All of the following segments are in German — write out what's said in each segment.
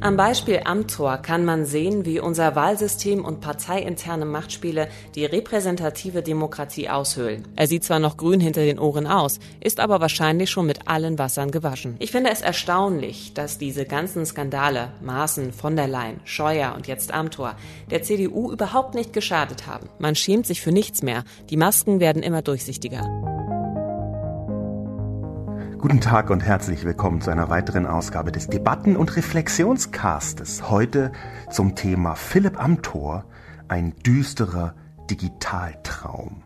Am Beispiel Amtor kann man sehen, wie unser Wahlsystem und parteiinterne Machtspiele die repräsentative Demokratie aushöhlen. Er sieht zwar noch grün hinter den Ohren aus, ist aber wahrscheinlich schon mit allen Wassern gewaschen. Ich finde es erstaunlich, dass diese ganzen Skandale, Maaßen, von der Leyen, Scheuer und jetzt Amtor, der CDU überhaupt nicht geschadet haben. Man schämt sich für nichts mehr. Die Masken werden immer durchsichtiger. Guten Tag und herzlich willkommen zu einer weiteren Ausgabe des Debatten- und Reflexionscastes. Heute zum Thema Philipp Amthor, ein düsterer Digitaltraum.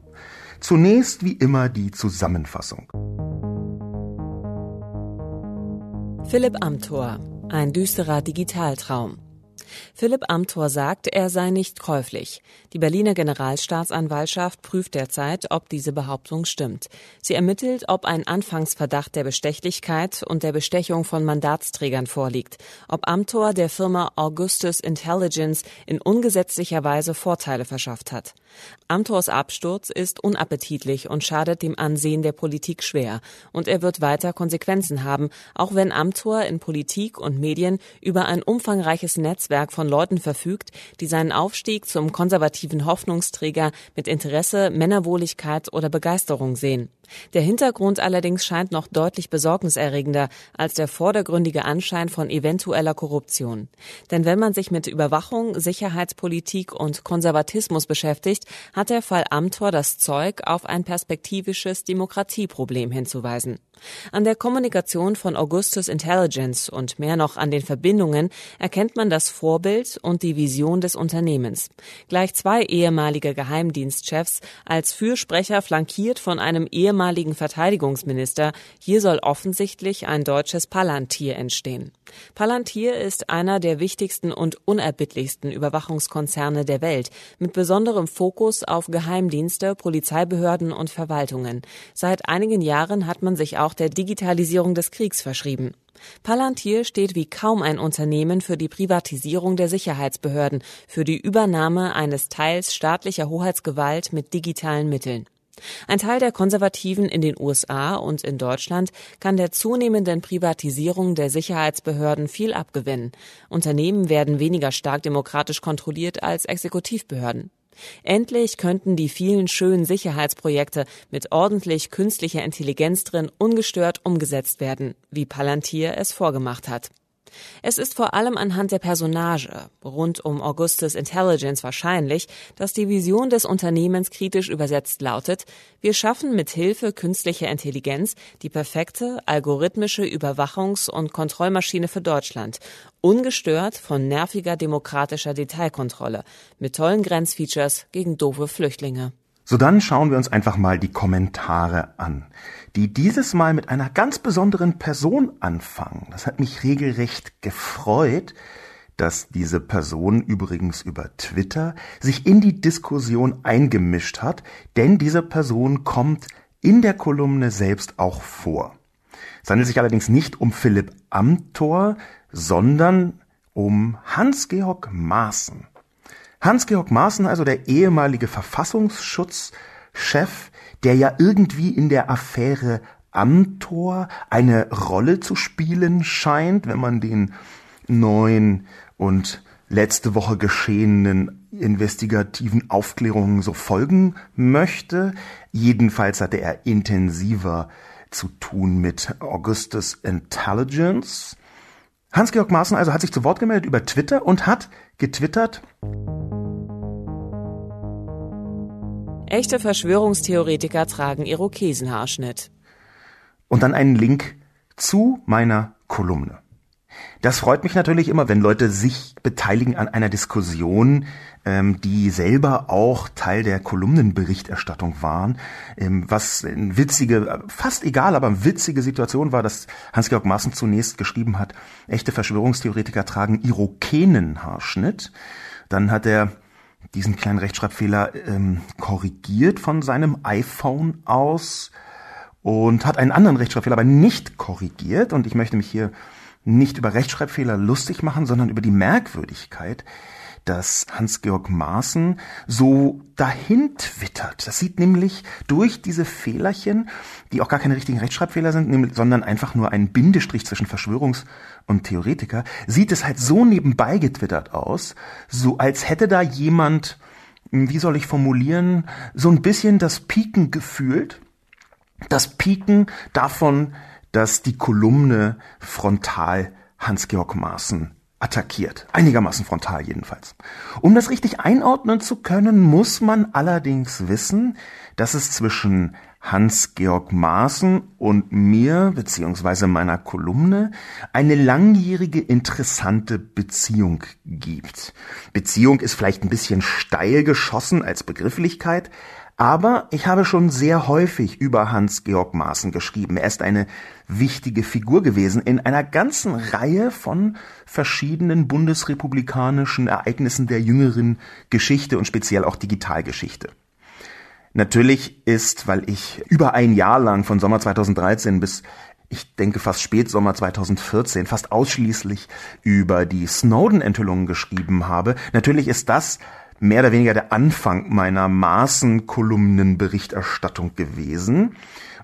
Zunächst wie immer die Zusammenfassung. Philipp Amthor, ein düsterer Digitaltraum. Philipp Amthor sagt, er sei nicht käuflich. Die Berliner Generalstaatsanwaltschaft prüft derzeit, ob diese Behauptung stimmt. Sie ermittelt, ob ein Anfangsverdacht der Bestechlichkeit und der Bestechung von Mandatsträgern vorliegt, ob Amthor der Firma Augustus Intelligence in ungesetzlicher Weise Vorteile verschafft hat. Amthors Absturz ist unappetitlich und schadet dem Ansehen der Politik schwer. Und er wird weiter Konsequenzen haben, auch wenn Amthor in Politik und Medien über ein umfangreiches Netzwerk von Leuten verfügt, die seinen Aufstieg zum konservativen Hoffnungsträger mit Interesse, Männerwohligkeit oder Begeisterung sehen. Der Hintergrund allerdings scheint noch deutlich besorgniserregender als der vordergründige Anschein von eventueller Korruption. Denn wenn man sich mit Überwachung, Sicherheitspolitik und Konservatismus beschäftigt, hat der Fall Amthor das Zeug, auf ein perspektivisches Demokratieproblem hinzuweisen. An der Kommunikation von Augustus Intelligence und mehr noch an den Verbindungen erkennt man das Vorbild und die Vision des Unternehmens. Gleich zwei ehemalige Geheimdienstchefs als Fürsprecher flankiert von einem ehemaligen Verteidigungsminister. Hier soll offensichtlich ein deutsches Palantir entstehen. Palantir ist einer der wichtigsten und unerbittlichsten Überwachungskonzerne der Welt, mit besonderem Fokus auf Geheimdienste, Polizeibehörden und Verwaltungen. Seit einigen Jahren hat man sich auch auch der Digitalisierung des Kriegs verschrieben. Palantir steht wie kaum ein Unternehmen für die Privatisierung der Sicherheitsbehörden, für die Übernahme eines Teils staatlicher Hoheitsgewalt mit digitalen Mitteln. Ein Teil der Konservativen in den USA und in Deutschland kann der zunehmenden Privatisierung der Sicherheitsbehörden viel abgewinnen. Unternehmen werden weniger stark demokratisch kontrolliert als Exekutivbehörden. Endlich könnten die vielen schönen Sicherheitsprojekte mit ordentlich künstlicher Intelligenz drin ungestört umgesetzt werden, wie Palantir es vorgemacht hat. Es ist vor allem anhand der Personage rund um Augustus Intelligence wahrscheinlich, dass die Vision des Unternehmens kritisch übersetzt lautet, wir schaffen mit Hilfe künstlicher Intelligenz die perfekte algorithmische Überwachungs- und Kontrollmaschine für Deutschland, ungestört von nerviger demokratischer Detailkontrolle, mit tollen Grenzfeatures gegen doofe Flüchtlinge. So dann schauen wir uns einfach mal die Kommentare an, die dieses Mal mit einer ganz besonderen Person anfangen. Das hat mich regelrecht gefreut, dass diese Person übrigens über Twitter sich in die Diskussion eingemischt hat, denn diese Person kommt in der Kolumne selbst auch vor. Es handelt sich allerdings nicht um Philipp Amthor, sondern um Hans-Georg Maaßen. Hans-Georg Maaßen, also der ehemalige Verfassungsschutzchef, der ja irgendwie in der Affäre Amtor eine Rolle zu spielen scheint, wenn man den neuen und letzte Woche geschehenen investigativen Aufklärungen so folgen möchte. Jedenfalls hatte er intensiver zu tun mit Augustus Intelligence. Hans-Georg Maaßen also hat sich zu Wort gemeldet über Twitter und hat getwittert, Echte Verschwörungstheoretiker tragen Irokesenhaarschnitt. Und dann einen Link zu meiner Kolumne. Das freut mich natürlich immer, wenn Leute sich beteiligen an einer Diskussion, ähm, die selber auch Teil der Kolumnenberichterstattung waren. Ähm, was eine witzige, fast egal, aber witzige Situation war, dass Hans-Georg Maaßen zunächst geschrieben hat, echte Verschwörungstheoretiker tragen Irokenenhaarschnitt. Dann hat er diesen kleinen Rechtschreibfehler ähm, korrigiert von seinem iPhone aus und hat einen anderen Rechtschreibfehler aber nicht korrigiert. Und ich möchte mich hier nicht über Rechtschreibfehler lustig machen, sondern über die Merkwürdigkeit, dass Hans-Georg Maaßen so dahin twittert. Das sieht nämlich durch diese Fehlerchen, die auch gar keine richtigen Rechtschreibfehler sind, sondern einfach nur ein Bindestrich zwischen Verschwörungs- und Theoretiker, sieht es halt so nebenbei getwittert aus, so als hätte da jemand, wie soll ich formulieren, so ein bisschen das Piken gefühlt. Das Piken davon, dass die Kolumne frontal Hans-Georg Maaßen attackiert. Einigermaßen frontal jedenfalls. Um das richtig einordnen zu können, muss man allerdings wissen, dass es zwischen Hans-Georg Maaßen und mir beziehungsweise meiner Kolumne eine langjährige interessante Beziehung gibt. Beziehung ist vielleicht ein bisschen steil geschossen als Begrifflichkeit, aber ich habe schon sehr häufig über Hans-Georg Maaßen geschrieben. Er ist eine wichtige Figur gewesen in einer ganzen Reihe von verschiedenen bundesrepublikanischen Ereignissen der jüngeren Geschichte und speziell auch Digitalgeschichte. Natürlich ist, weil ich über ein Jahr lang von Sommer 2013 bis ich denke fast Spätsommer 2014 fast ausschließlich über die Snowden-Enthüllungen geschrieben habe. Natürlich ist das mehr oder weniger der Anfang meiner Maßen-Kolumnenberichterstattung gewesen.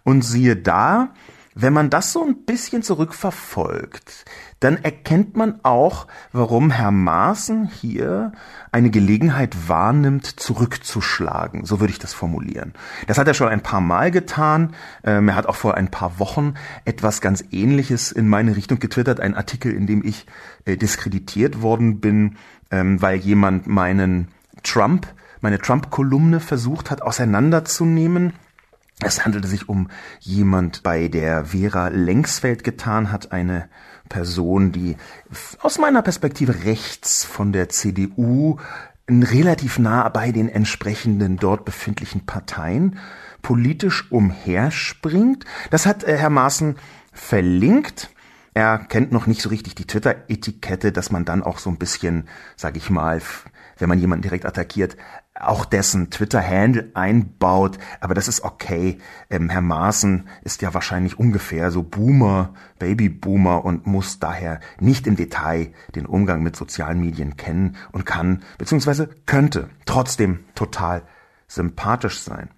Und siehe da, wenn man das so ein bisschen zurückverfolgt, dann erkennt man auch, warum Herr Maaßen hier eine Gelegenheit wahrnimmt, zurückzuschlagen. So würde ich das formulieren. Das hat er schon ein paar Mal getan. Ähm, er hat auch vor ein paar Wochen etwas ganz Ähnliches in meine Richtung getwittert. Ein Artikel, in dem ich äh, diskreditiert worden bin, ähm, weil jemand meinen Trump, meine Trump-Kolumne versucht hat auseinanderzunehmen. Es handelte sich um jemand, bei der Vera Lengsfeld getan hat, eine Person, die aus meiner Perspektive rechts von der CDU relativ nah bei den entsprechenden dort befindlichen Parteien politisch umherspringt. Das hat äh, Herr Maaßen verlinkt. Er kennt noch nicht so richtig die Twitter-Etikette, dass man dann auch so ein bisschen, sag ich mal, wenn man jemanden direkt attackiert, auch dessen Twitter-Handle einbaut. Aber das ist okay. Ähm, Herr Maaßen ist ja wahrscheinlich ungefähr so Boomer, Babyboomer und muss daher nicht im Detail den Umgang mit sozialen Medien kennen und kann, beziehungsweise könnte trotzdem total sympathisch sein.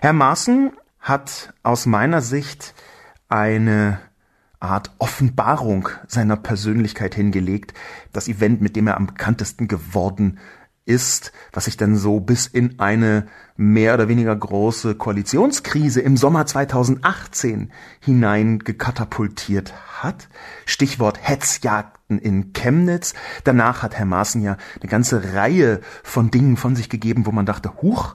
Herr Maaßen hat aus meiner Sicht eine Art Offenbarung seiner Persönlichkeit hingelegt. Das Event, mit dem er am bekanntesten geworden ist, was sich dann so bis in eine mehr oder weniger große Koalitionskrise im Sommer 2018 hineingekatapultiert hat. Stichwort Hetzjagden in Chemnitz. Danach hat Herr Maaßen ja eine ganze Reihe von Dingen von sich gegeben, wo man dachte, huch,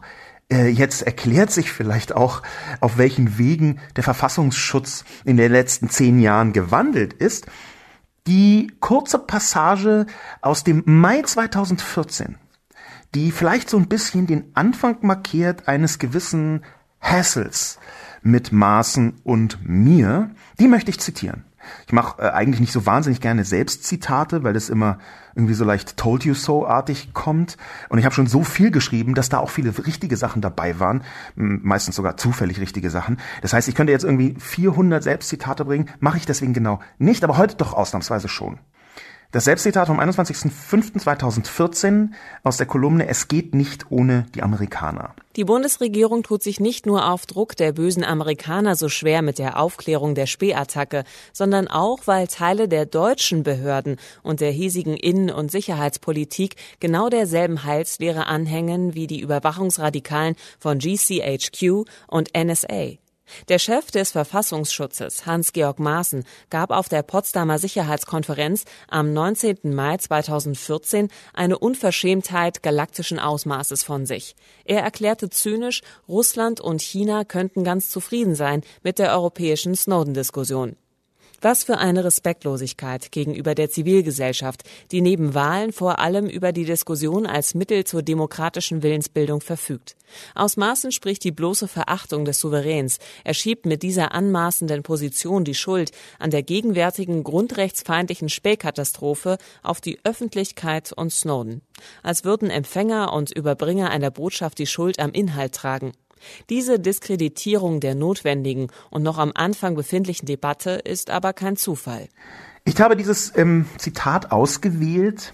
äh, jetzt erklärt sich vielleicht auch, auf welchen Wegen der Verfassungsschutz in den letzten zehn Jahren gewandelt ist. Die kurze Passage aus dem Mai 2014 die vielleicht so ein bisschen den Anfang markiert eines gewissen Hassels mit Maßen und mir, die möchte ich zitieren. Ich mache äh, eigentlich nicht so wahnsinnig gerne Selbstzitate, weil das immer irgendwie so leicht told you so artig kommt. Und ich habe schon so viel geschrieben, dass da auch viele richtige Sachen dabei waren, meistens sogar zufällig richtige Sachen. Das heißt, ich könnte jetzt irgendwie 400 Selbstzitate bringen, mache ich deswegen genau nicht, aber heute doch ausnahmsweise schon. Das Selbstzitat vom 21.05.2014 aus der Kolumne Es geht nicht ohne die Amerikaner. Die Bundesregierung tut sich nicht nur auf Druck der bösen Amerikaner so schwer mit der Aufklärung der Spähattacke, sondern auch, weil Teile der deutschen Behörden und der hiesigen Innen- und Sicherheitspolitik genau derselben Heilslehre anhängen wie die Überwachungsradikalen von GCHQ und NSA. Der Chef des Verfassungsschutzes, Hans-Georg Maaßen, gab auf der Potsdamer Sicherheitskonferenz am 19. Mai 2014 eine Unverschämtheit galaktischen Ausmaßes von sich. Er erklärte zynisch, Russland und China könnten ganz zufrieden sein mit der europäischen Snowden-Diskussion. Was für eine Respektlosigkeit gegenüber der Zivilgesellschaft, die neben Wahlen vor allem über die Diskussion als Mittel zur demokratischen Willensbildung verfügt. Aus Maßen spricht die bloße Verachtung des Souveräns. Er schiebt mit dieser anmaßenden Position die Schuld an der gegenwärtigen grundrechtsfeindlichen Spähkatastrophe auf die Öffentlichkeit und Snowden. Als würden Empfänger und Überbringer einer Botschaft die Schuld am Inhalt tragen. Diese Diskreditierung der notwendigen und noch am Anfang befindlichen Debatte ist aber kein Zufall. Ich habe dieses ähm, Zitat ausgewählt,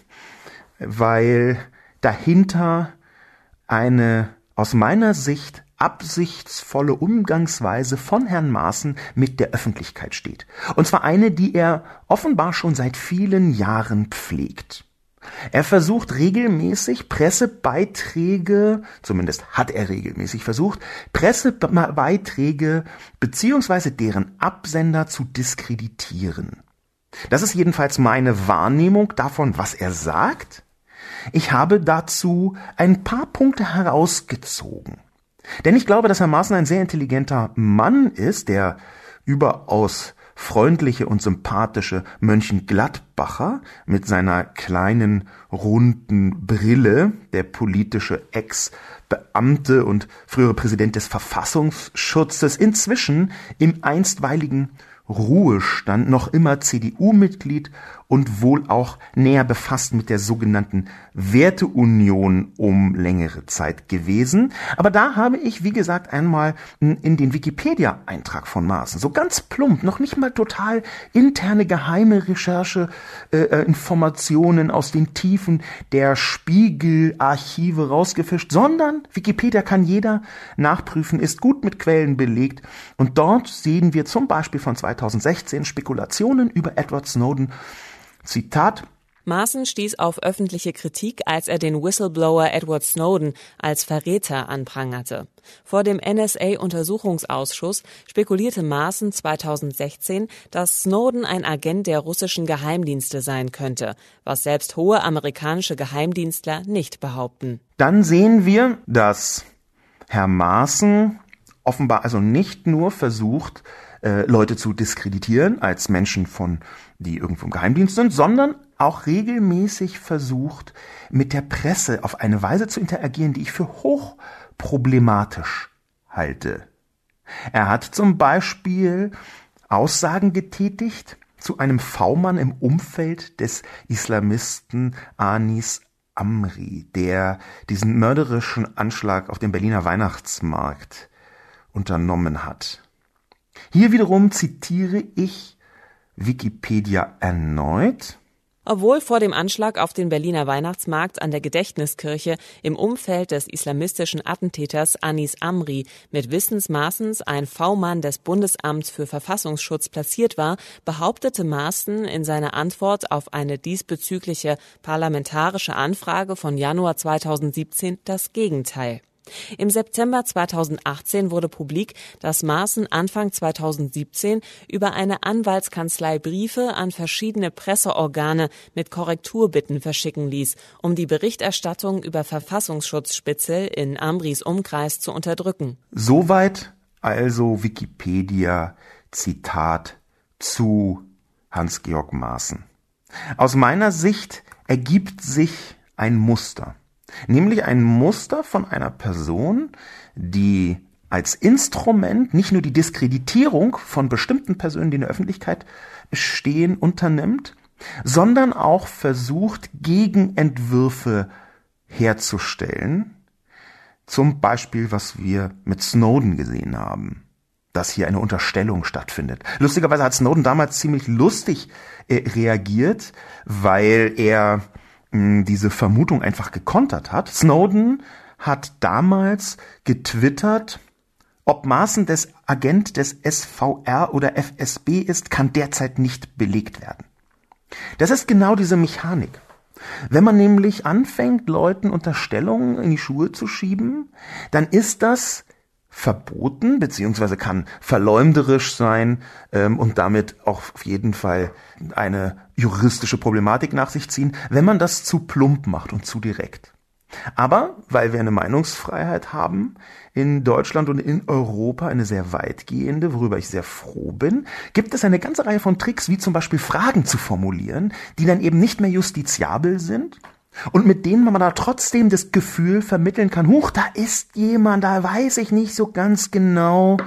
weil dahinter eine aus meiner Sicht absichtsvolle Umgangsweise von Herrn Maaßen mit der Öffentlichkeit steht. Und zwar eine, die er offenbar schon seit vielen Jahren pflegt. Er versucht regelmäßig Pressebeiträge, zumindest hat er regelmäßig versucht, Pressebeiträge beziehungsweise deren Absender zu diskreditieren. Das ist jedenfalls meine Wahrnehmung davon, was er sagt. Ich habe dazu ein paar Punkte herausgezogen. Denn ich glaube, dass Herr Maaßen ein sehr intelligenter Mann ist, der überaus freundliche und sympathische Mönchengladbacher mit seiner kleinen runden Brille, der politische Ex-Beamte und frühere Präsident des Verfassungsschutzes, inzwischen im einstweiligen Ruhestand noch immer CDU-Mitglied und wohl auch näher befasst mit der sogenannten Werteunion um längere Zeit gewesen. Aber da habe ich, wie gesagt, einmal in den Wikipedia-Eintrag von Maaßen, so ganz plump, noch nicht mal total interne geheime Recherche, äh, äh Informationen aus den Tiefen der Spiegelarchive rausgefischt, sondern Wikipedia kann jeder nachprüfen, ist gut mit Quellen belegt. Und dort sehen wir zum Beispiel von 2016 Spekulationen über Edward Snowden Zitat Maaßen stieß auf öffentliche Kritik, als er den Whistleblower Edward Snowden als Verräter anprangerte. Vor dem NSA-Untersuchungsausschuss spekulierte Maaßen 2016, dass Snowden ein Agent der russischen Geheimdienste sein könnte, was selbst hohe amerikanische Geheimdienstler nicht behaupten. Dann sehen wir, dass Herr Maaßen offenbar also nicht nur versucht, äh, Leute zu diskreditieren als Menschen von, die irgendwo im Geheimdienst sind, sondern auch regelmäßig versucht, mit der Presse auf eine Weise zu interagieren, die ich für hoch problematisch halte. Er hat zum Beispiel Aussagen getätigt zu einem V-Mann im Umfeld des Islamisten Anis Amri, der diesen mörderischen Anschlag auf dem Berliner Weihnachtsmarkt unternommen hat. Hier wiederum zitiere ich Wikipedia erneut. Obwohl vor dem Anschlag auf den Berliner Weihnachtsmarkt an der Gedächtniskirche im Umfeld des islamistischen Attentäters Anis Amri mit Wissensmaßens ein V-Mann des Bundesamts für Verfassungsschutz platziert war, behauptete Maaßen in seiner Antwort auf eine diesbezügliche parlamentarische Anfrage von Januar 2017 das Gegenteil. Im September 2018 wurde publik, dass Maaßen Anfang 2017 über eine Anwaltskanzlei Briefe an verschiedene Presseorgane mit Korrekturbitten verschicken ließ, um die Berichterstattung über Verfassungsschutzspitzel in Ambris Umkreis zu unterdrücken. Soweit also Wikipedia Zitat zu Hans-Georg Maaßen. Aus meiner Sicht ergibt sich ein Muster. Nämlich ein Muster von einer Person, die als Instrument nicht nur die Diskreditierung von bestimmten Personen, die in der Öffentlichkeit stehen, unternimmt, sondern auch versucht, Gegenentwürfe herzustellen. Zum Beispiel, was wir mit Snowden gesehen haben, dass hier eine Unterstellung stattfindet. Lustigerweise hat Snowden damals ziemlich lustig äh, reagiert, weil er diese Vermutung einfach gekontert hat. Snowden hat damals getwittert, ob Maaßen des Agent des SVR oder FSB ist, kann derzeit nicht belegt werden. Das ist genau diese Mechanik. Wenn man nämlich anfängt, Leuten Unterstellungen in die Schuhe zu schieben, dann ist das verboten, beziehungsweise kann verleumderisch sein ähm, und damit auch auf jeden Fall eine juristische Problematik nach sich ziehen, wenn man das zu plump macht und zu direkt. Aber weil wir eine Meinungsfreiheit haben in Deutschland und in Europa, eine sehr weitgehende, worüber ich sehr froh bin, gibt es eine ganze Reihe von Tricks, wie zum Beispiel Fragen zu formulieren, die dann eben nicht mehr justiziabel sind, und mit denen man da trotzdem das Gefühl vermitteln kann, huch, da ist jemand, da weiß ich nicht so ganz genau.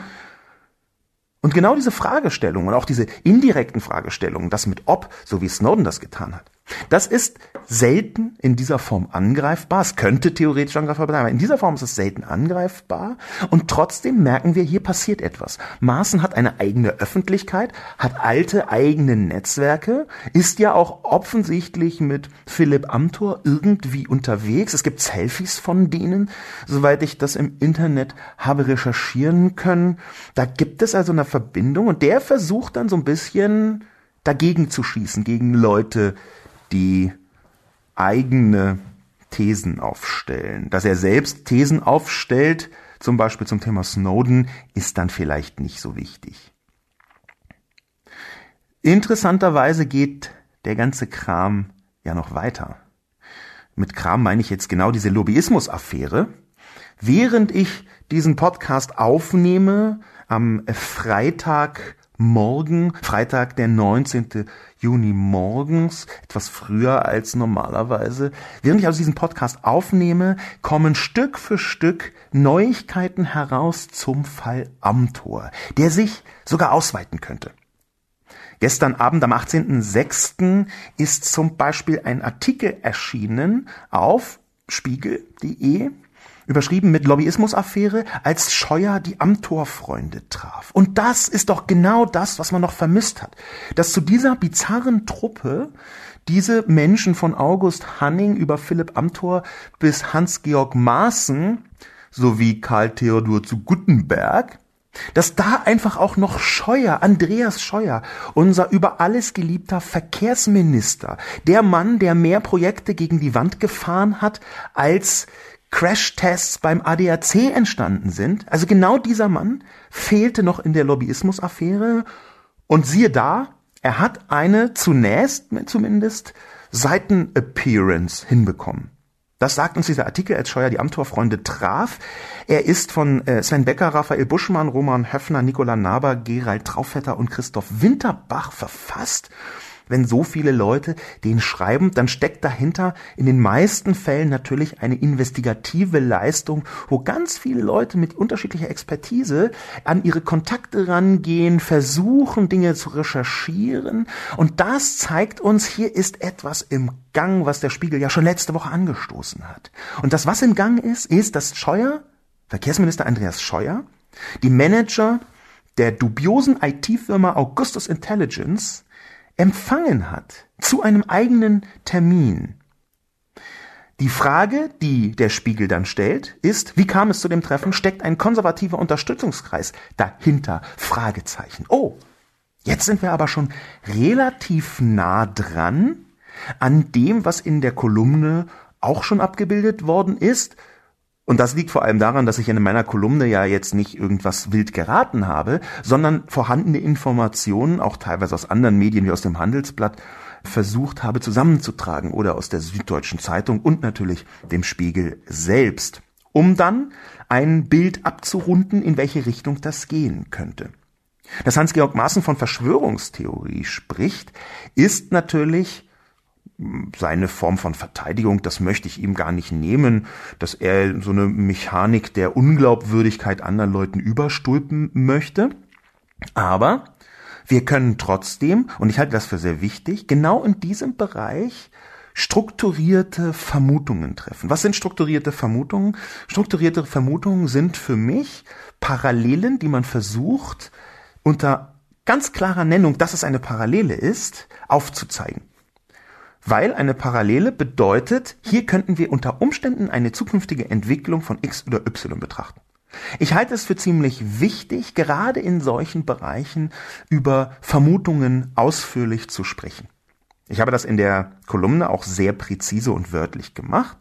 Und genau diese Fragestellungen und auch diese indirekten Fragestellungen, das mit ob, so wie Snowden das getan hat, Das ist selten in dieser Form angreifbar. Es könnte theoretisch angreifbar sein, aber in dieser Form ist es selten angreifbar. Und trotzdem merken wir, hier passiert etwas. Maaßen hat eine eigene Öffentlichkeit, hat alte eigene Netzwerke, ist ja auch offensichtlich mit Philipp Amthor irgendwie unterwegs. Es gibt Selfies von denen, soweit ich das im Internet habe recherchieren können. Da gibt es also eine Verbindung und der versucht dann so ein bisschen dagegen zu schießen, gegen Leute, die eigene Thesen aufstellen. Dass er selbst Thesen aufstellt, zum Beispiel zum Thema Snowden, ist dann vielleicht nicht so wichtig. Interessanterweise geht der ganze Kram ja noch weiter. Mit Kram meine ich jetzt genau diese Lobbyismus-Affäre. Während ich diesen Podcast aufnehme, am Freitag morgen, Freitag, der 19. Juni morgens, etwas früher als normalerweise. Während ich also diesen Podcast aufnehme, kommen Stück für Stück Neuigkeiten heraus zum Fall Amtor, der sich sogar ausweiten könnte. Gestern Abend am 18.06. ist zum Beispiel ein Artikel erschienen auf spiegel.de überschrieben mit Lobbyismusaffäre, als Scheuer die Amtorfreunde traf. Und das ist doch genau das, was man noch vermisst hat. Dass zu dieser bizarren Truppe diese Menschen von August Hanning über Philipp Amthor bis Hans-Georg Maaßen sowie Karl Theodor zu Guttenberg dass da einfach auch noch Scheuer, Andreas Scheuer, unser über alles geliebter Verkehrsminister, der Mann, der mehr Projekte gegen die Wand gefahren hat, als Crashtests beim ADAC entstanden sind. Also genau dieser Mann fehlte noch in der Lobbyismus-Affäre. Und siehe da, er hat eine zunächst zumindest Seitenappearance hinbekommen. Das sagt uns dieser Artikel, als Scheuer die Amtorfreunde traf. Er ist von äh, Sven Becker, Raphael Buschmann, Roman Höffner, Nicola Naber, Gerald Traufetter und Christoph Winterbach verfasst wenn so viele Leute den schreiben, dann steckt dahinter in den meisten Fällen natürlich eine investigative Leistung, wo ganz viele Leute mit unterschiedlicher Expertise an ihre Kontakte rangehen, versuchen Dinge zu recherchieren. Und das zeigt uns, hier ist etwas im Gang, was der Spiegel ja schon letzte Woche angestoßen hat. Und das, was im Gang ist, ist, dass Scheuer, Verkehrsminister Andreas Scheuer, die Manager der dubiosen IT-Firma Augustus Intelligence empfangen hat zu einem eigenen Termin. Die Frage, die der Spiegel dann stellt, ist, wie kam es zu dem Treffen? Steckt ein konservativer Unterstützungskreis dahinter? Fragezeichen. Oh, jetzt sind wir aber schon relativ nah dran an dem, was in der Kolumne auch schon abgebildet worden ist. Und das liegt vor allem daran, dass ich in meiner Kolumne ja jetzt nicht irgendwas wild geraten habe, sondern vorhandene Informationen, auch teilweise aus anderen Medien wie aus dem Handelsblatt, versucht habe zusammenzutragen oder aus der Süddeutschen Zeitung und natürlich dem Spiegel selbst, um dann ein Bild abzurunden, in welche Richtung das gehen könnte. Dass Hans-Georg Maaßen von Verschwörungstheorie spricht, ist natürlich seine Form von Verteidigung, das möchte ich ihm gar nicht nehmen, dass er so eine Mechanik der Unglaubwürdigkeit anderen Leuten überstülpen möchte. Aber wir können trotzdem, und ich halte das für sehr wichtig, genau in diesem Bereich strukturierte Vermutungen treffen. Was sind strukturierte Vermutungen? Strukturierte Vermutungen sind für mich Parallelen, die man versucht, unter ganz klarer Nennung, dass es eine Parallele ist, aufzuzeigen weil eine Parallele bedeutet, hier könnten wir unter Umständen eine zukünftige Entwicklung von X oder Y betrachten. Ich halte es für ziemlich wichtig, gerade in solchen Bereichen über Vermutungen ausführlich zu sprechen. Ich habe das in der Kolumne auch sehr präzise und wörtlich gemacht.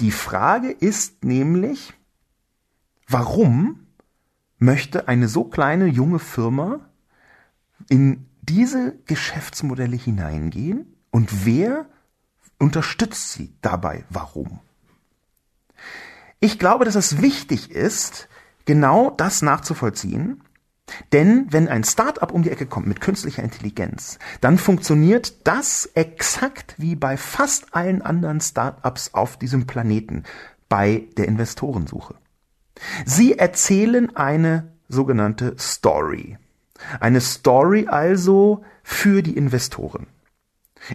Die Frage ist nämlich, warum möchte eine so kleine junge Firma in diese Geschäftsmodelle hineingehen und wer unterstützt sie dabei? Warum? Ich glaube, dass es wichtig ist, genau das nachzuvollziehen, denn wenn ein Startup um die Ecke kommt mit künstlicher Intelligenz, dann funktioniert das exakt wie bei fast allen anderen Startups auf diesem Planeten bei der Investorensuche. Sie erzählen eine sogenannte Story. Eine Story also für die Investoren.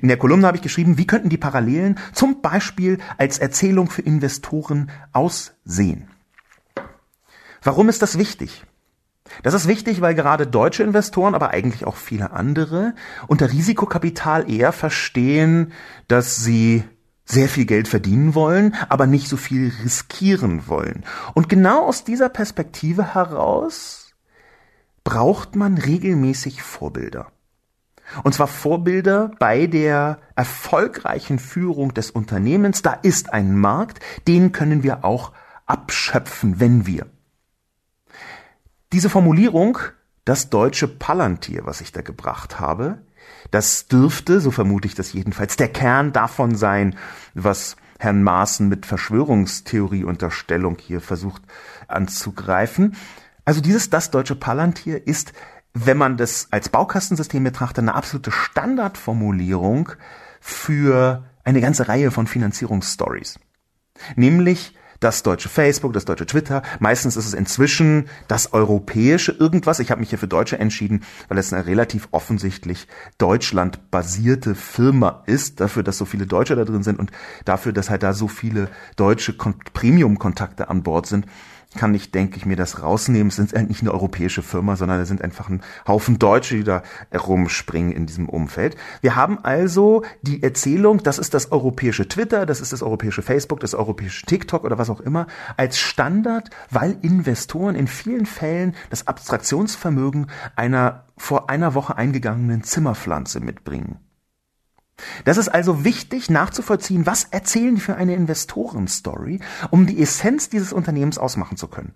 In der Kolumne habe ich geschrieben, wie könnten die Parallelen zum Beispiel als Erzählung für Investoren aussehen. Warum ist das wichtig? Das ist wichtig, weil gerade deutsche Investoren, aber eigentlich auch viele andere, unter Risikokapital eher verstehen, dass sie sehr viel Geld verdienen wollen, aber nicht so viel riskieren wollen. Und genau aus dieser Perspektive heraus braucht man regelmäßig Vorbilder. Und zwar Vorbilder bei der erfolgreichen Führung des Unternehmens. Da ist ein Markt, den können wir auch abschöpfen, wenn wir diese Formulierung, das deutsche Palantir, was ich da gebracht habe, das dürfte, so vermute ich das jedenfalls, der Kern davon sein, was Herrn Maaßen mit Verschwörungstheorieunterstellung hier versucht anzugreifen. Also dieses das deutsche Palantir ist, wenn man das als Baukastensystem betrachtet, eine absolute Standardformulierung für eine ganze Reihe von Finanzierungsstories. Nämlich das deutsche Facebook, das deutsche Twitter. Meistens ist es inzwischen das europäische irgendwas. Ich habe mich hier für Deutsche entschieden, weil es eine relativ offensichtlich Deutschland-basierte Firma ist, dafür, dass so viele Deutsche da drin sind und dafür, dass halt da so viele deutsche Premium-Kontakte an Bord sind kann ich, denke ich, mir das rausnehmen. Es sind nicht eine europäische Firma, sondern es sind einfach ein Haufen Deutsche, die da rumspringen in diesem Umfeld. Wir haben also die Erzählung, das ist das europäische Twitter, das ist das europäische Facebook, das europäische TikTok oder was auch immer, als Standard, weil Investoren in vielen Fällen das Abstraktionsvermögen einer vor einer Woche eingegangenen Zimmerpflanze mitbringen. Das ist also wichtig nachzuvollziehen, was erzählen die für eine Investorenstory, um die Essenz dieses Unternehmens ausmachen zu können.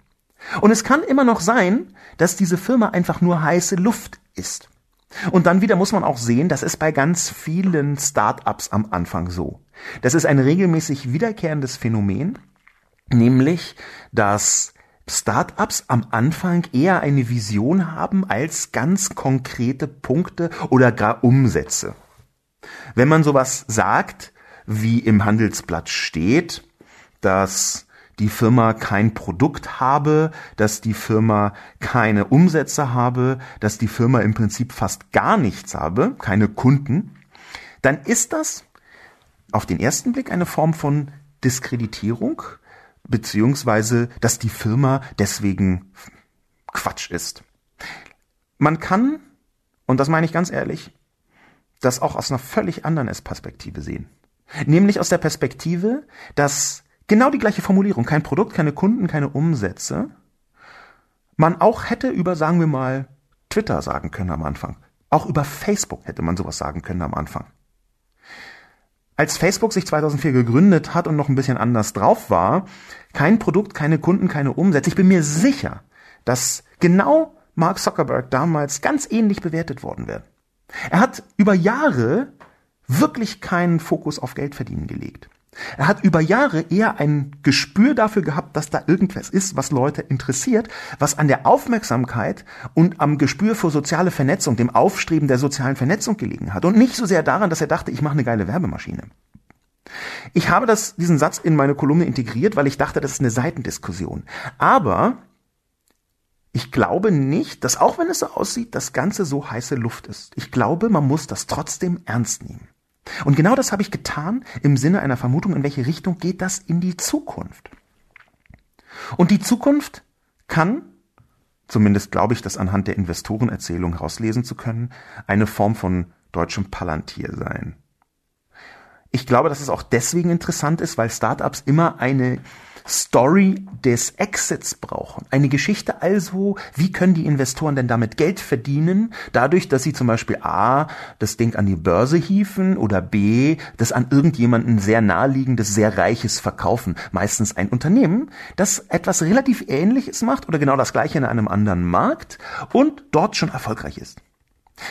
Und es kann immer noch sein, dass diese Firma einfach nur heiße Luft ist. Und dann wieder muss man auch sehen, das ist bei ganz vielen Start-ups am Anfang so. Das ist ein regelmäßig wiederkehrendes Phänomen, nämlich, dass Start-ups am Anfang eher eine Vision haben als ganz konkrete Punkte oder gar Umsätze. Wenn man sowas sagt, wie im Handelsblatt steht, dass die Firma kein Produkt habe, dass die Firma keine Umsätze habe, dass die Firma im Prinzip fast gar nichts habe, keine Kunden, dann ist das auf den ersten Blick eine Form von Diskreditierung, beziehungsweise, dass die Firma deswegen Quatsch ist. Man kann, und das meine ich ganz ehrlich, das auch aus einer völlig anderen Perspektive sehen. Nämlich aus der Perspektive, dass genau die gleiche Formulierung, kein Produkt, keine Kunden, keine Umsätze, man auch hätte über, sagen wir mal, Twitter sagen können am Anfang. Auch über Facebook hätte man sowas sagen können am Anfang. Als Facebook sich 2004 gegründet hat und noch ein bisschen anders drauf war, kein Produkt, keine Kunden, keine Umsätze, ich bin mir sicher, dass genau Mark Zuckerberg damals ganz ähnlich bewertet worden wäre. Er hat über Jahre wirklich keinen Fokus auf Geldverdienen gelegt. Er hat über Jahre eher ein Gespür dafür gehabt, dass da irgendwas ist, was Leute interessiert, was an der Aufmerksamkeit und am Gespür für soziale Vernetzung, dem Aufstreben der sozialen Vernetzung gelegen hat und nicht so sehr daran, dass er dachte, ich mache eine geile Werbemaschine. Ich habe das, diesen Satz in meine Kolumne integriert, weil ich dachte, das ist eine Seitendiskussion. Aber ich glaube nicht, dass auch wenn es so aussieht, das Ganze so heiße Luft ist. Ich glaube, man muss das trotzdem ernst nehmen. Und genau das habe ich getan im Sinne einer Vermutung, in welche Richtung geht das in die Zukunft. Und die Zukunft kann, zumindest glaube ich das anhand der Investorenerzählung herauslesen zu können, eine Form von deutschem Palantir sein. Ich glaube, dass es auch deswegen interessant ist, weil Startups immer eine Story des Exits brauchen. Eine Geschichte also, wie können die Investoren denn damit Geld verdienen, dadurch, dass sie zum Beispiel A, das Ding an die Börse hieven oder B, das an irgendjemanden sehr naheliegendes, sehr reiches verkaufen. Meistens ein Unternehmen, das etwas relativ ähnliches macht oder genau das gleiche in einem anderen Markt und dort schon erfolgreich ist.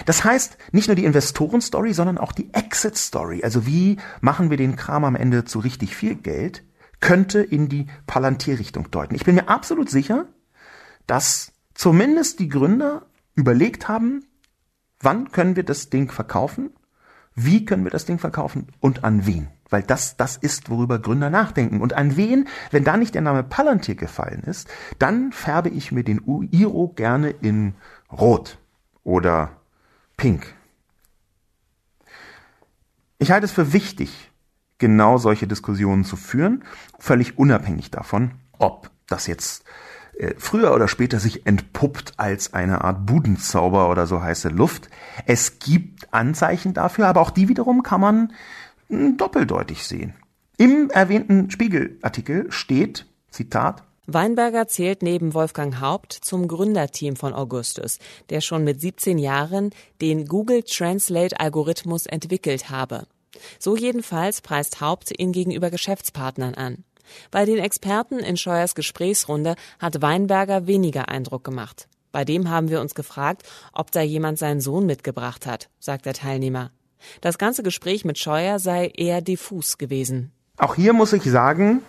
Das heißt, nicht nur die Investoren-Story, sondern auch die Exit-Story. Also wie machen wir den Kram am Ende zu richtig viel Geld? Könnte in die Palantir-Richtung deuten. Ich bin mir absolut sicher, dass zumindest die Gründer überlegt haben, wann können wir das Ding verkaufen, wie können wir das Ding verkaufen und an wen. Weil das, das ist, worüber Gründer nachdenken. Und an wen, wenn da nicht der Name Palantir gefallen ist, dann färbe ich mir den Iro gerne in Rot oder Pink. Ich halte es für wichtig, genau solche Diskussionen zu führen, völlig unabhängig davon, ob das jetzt äh, früher oder später sich entpuppt als eine Art Budenzauber oder so heiße Luft. Es gibt Anzeichen dafür, aber auch die wiederum kann man hm, doppeldeutig sehen. Im erwähnten Spiegelartikel steht, Zitat, Weinberger zählt neben Wolfgang Haupt zum Gründerteam von Augustus, der schon mit 17 Jahren den Google Translate Algorithmus entwickelt habe. So jedenfalls preist Haupt ihn gegenüber Geschäftspartnern an. Bei den Experten in Scheuers Gesprächsrunde hat Weinberger weniger Eindruck gemacht. Bei dem haben wir uns gefragt, ob da jemand seinen Sohn mitgebracht hat, sagt der Teilnehmer. Das ganze Gespräch mit Scheuer sei eher diffus gewesen. Auch hier muss ich sagen,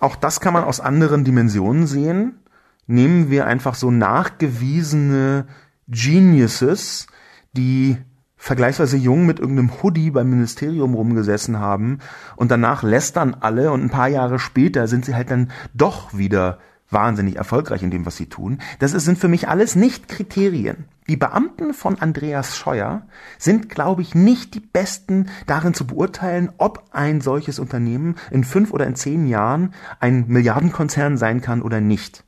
auch das kann man aus anderen Dimensionen sehen. Nehmen wir einfach so nachgewiesene Geniuses, die vergleichsweise jung mit irgendeinem Hoodie beim Ministerium rumgesessen haben und danach lästern alle und ein paar Jahre später sind sie halt dann doch wieder wahnsinnig erfolgreich in dem, was sie tun. Das sind für mich alles nicht Kriterien. Die Beamten von Andreas Scheuer sind, glaube ich, nicht die besten darin zu beurteilen, ob ein solches Unternehmen in fünf oder in zehn Jahren ein Milliardenkonzern sein kann oder nicht.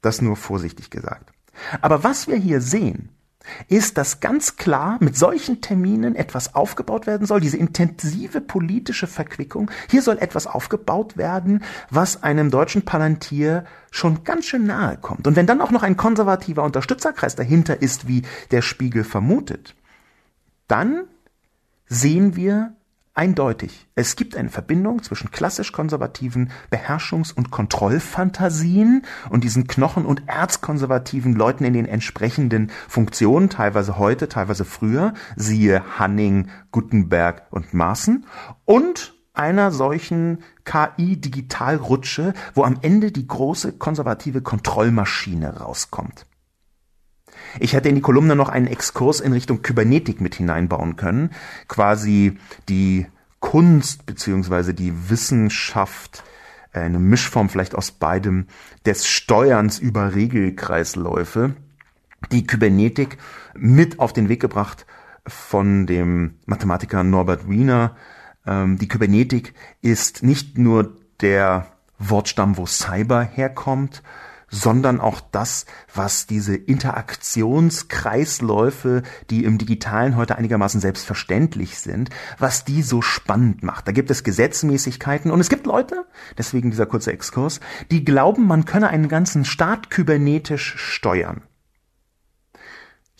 Das nur vorsichtig gesagt. Aber was wir hier sehen, ist, dass ganz klar mit solchen Terminen etwas aufgebaut werden soll, diese intensive politische Verquickung. Hier soll etwas aufgebaut werden, was einem deutschen Palantir schon ganz schön nahe kommt. Und wenn dann auch noch ein konservativer Unterstützerkreis dahinter ist, wie der Spiegel vermutet, dann sehen wir eindeutig. Es gibt eine Verbindung zwischen klassisch konservativen Beherrschungs- und Kontrollfantasien und diesen knochen- und erzkonservativen Leuten in den entsprechenden Funktionen, teilweise heute, teilweise früher, siehe Hanning, Gutenberg und Maaßen, und einer solchen KI-Digitalrutsche, wo am Ende die große konservative Kontrollmaschine rauskommt. Ich hätte in die Kolumne noch einen Exkurs in Richtung Kybernetik mit hineinbauen können, quasi die Kunst beziehungsweise die Wissenschaft, äh, eine Mischform vielleicht aus beidem, des Steuerns über Regelkreisläufe, die Kybernetik mit auf den Weg gebracht von dem Mathematiker Norbert Wiener. Ähm, die Kybernetik ist nicht nur der Wortstamm, wo Cyber herkommt, sondern auch das, was diese Interaktionskreisläufe, die im digitalen heute einigermaßen selbstverständlich sind, was die so spannend macht. Da gibt es Gesetzmäßigkeiten und es gibt Leute, deswegen dieser kurze Exkurs, die glauben, man könne einen ganzen Staat kybernetisch steuern.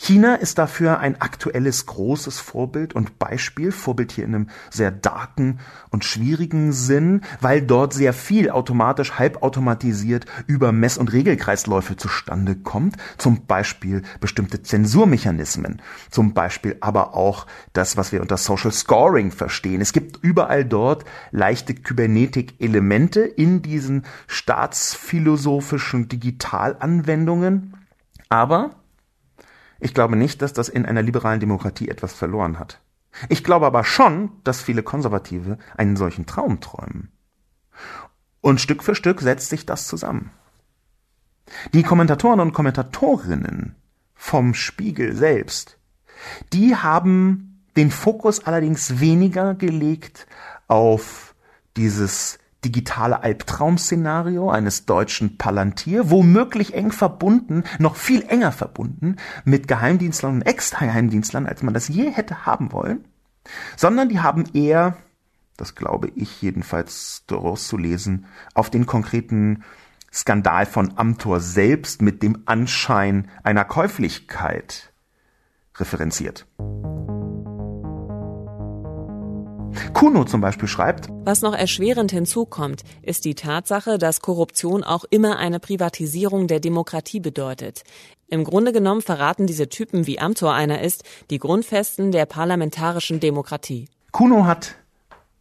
China ist dafür ein aktuelles großes Vorbild und Beispiel, Vorbild hier in einem sehr darken und schwierigen Sinn, weil dort sehr viel automatisch, halbautomatisiert über Mess- und Regelkreisläufe zustande kommt, zum Beispiel bestimmte Zensurmechanismen, zum Beispiel aber auch das, was wir unter Social Scoring verstehen. Es gibt überall dort leichte Kybernetik-Elemente in diesen staatsphilosophischen Digitalanwendungen, aber ich glaube nicht, dass das in einer liberalen Demokratie etwas verloren hat. Ich glaube aber schon, dass viele Konservative einen solchen Traum träumen. Und Stück für Stück setzt sich das zusammen. Die Kommentatoren und Kommentatorinnen vom Spiegel selbst, die haben den Fokus allerdings weniger gelegt auf dieses digitale Albtraum-Szenario eines deutschen Palantir, womöglich eng verbunden, noch viel enger verbunden mit Geheimdienstlern und Ex-Geheimdienstlern, als man das je hätte haben wollen, sondern die haben eher, das glaube ich jedenfalls daraus zu lesen, auf den konkreten Skandal von Amtor selbst mit dem Anschein einer Käuflichkeit referenziert. Kuno zum Beispiel schreibt, was noch erschwerend hinzukommt, ist die Tatsache, dass Korruption auch immer eine Privatisierung der Demokratie bedeutet. Im Grunde genommen verraten diese Typen, wie Amtor einer ist, die Grundfesten der parlamentarischen Demokratie. Kuno hat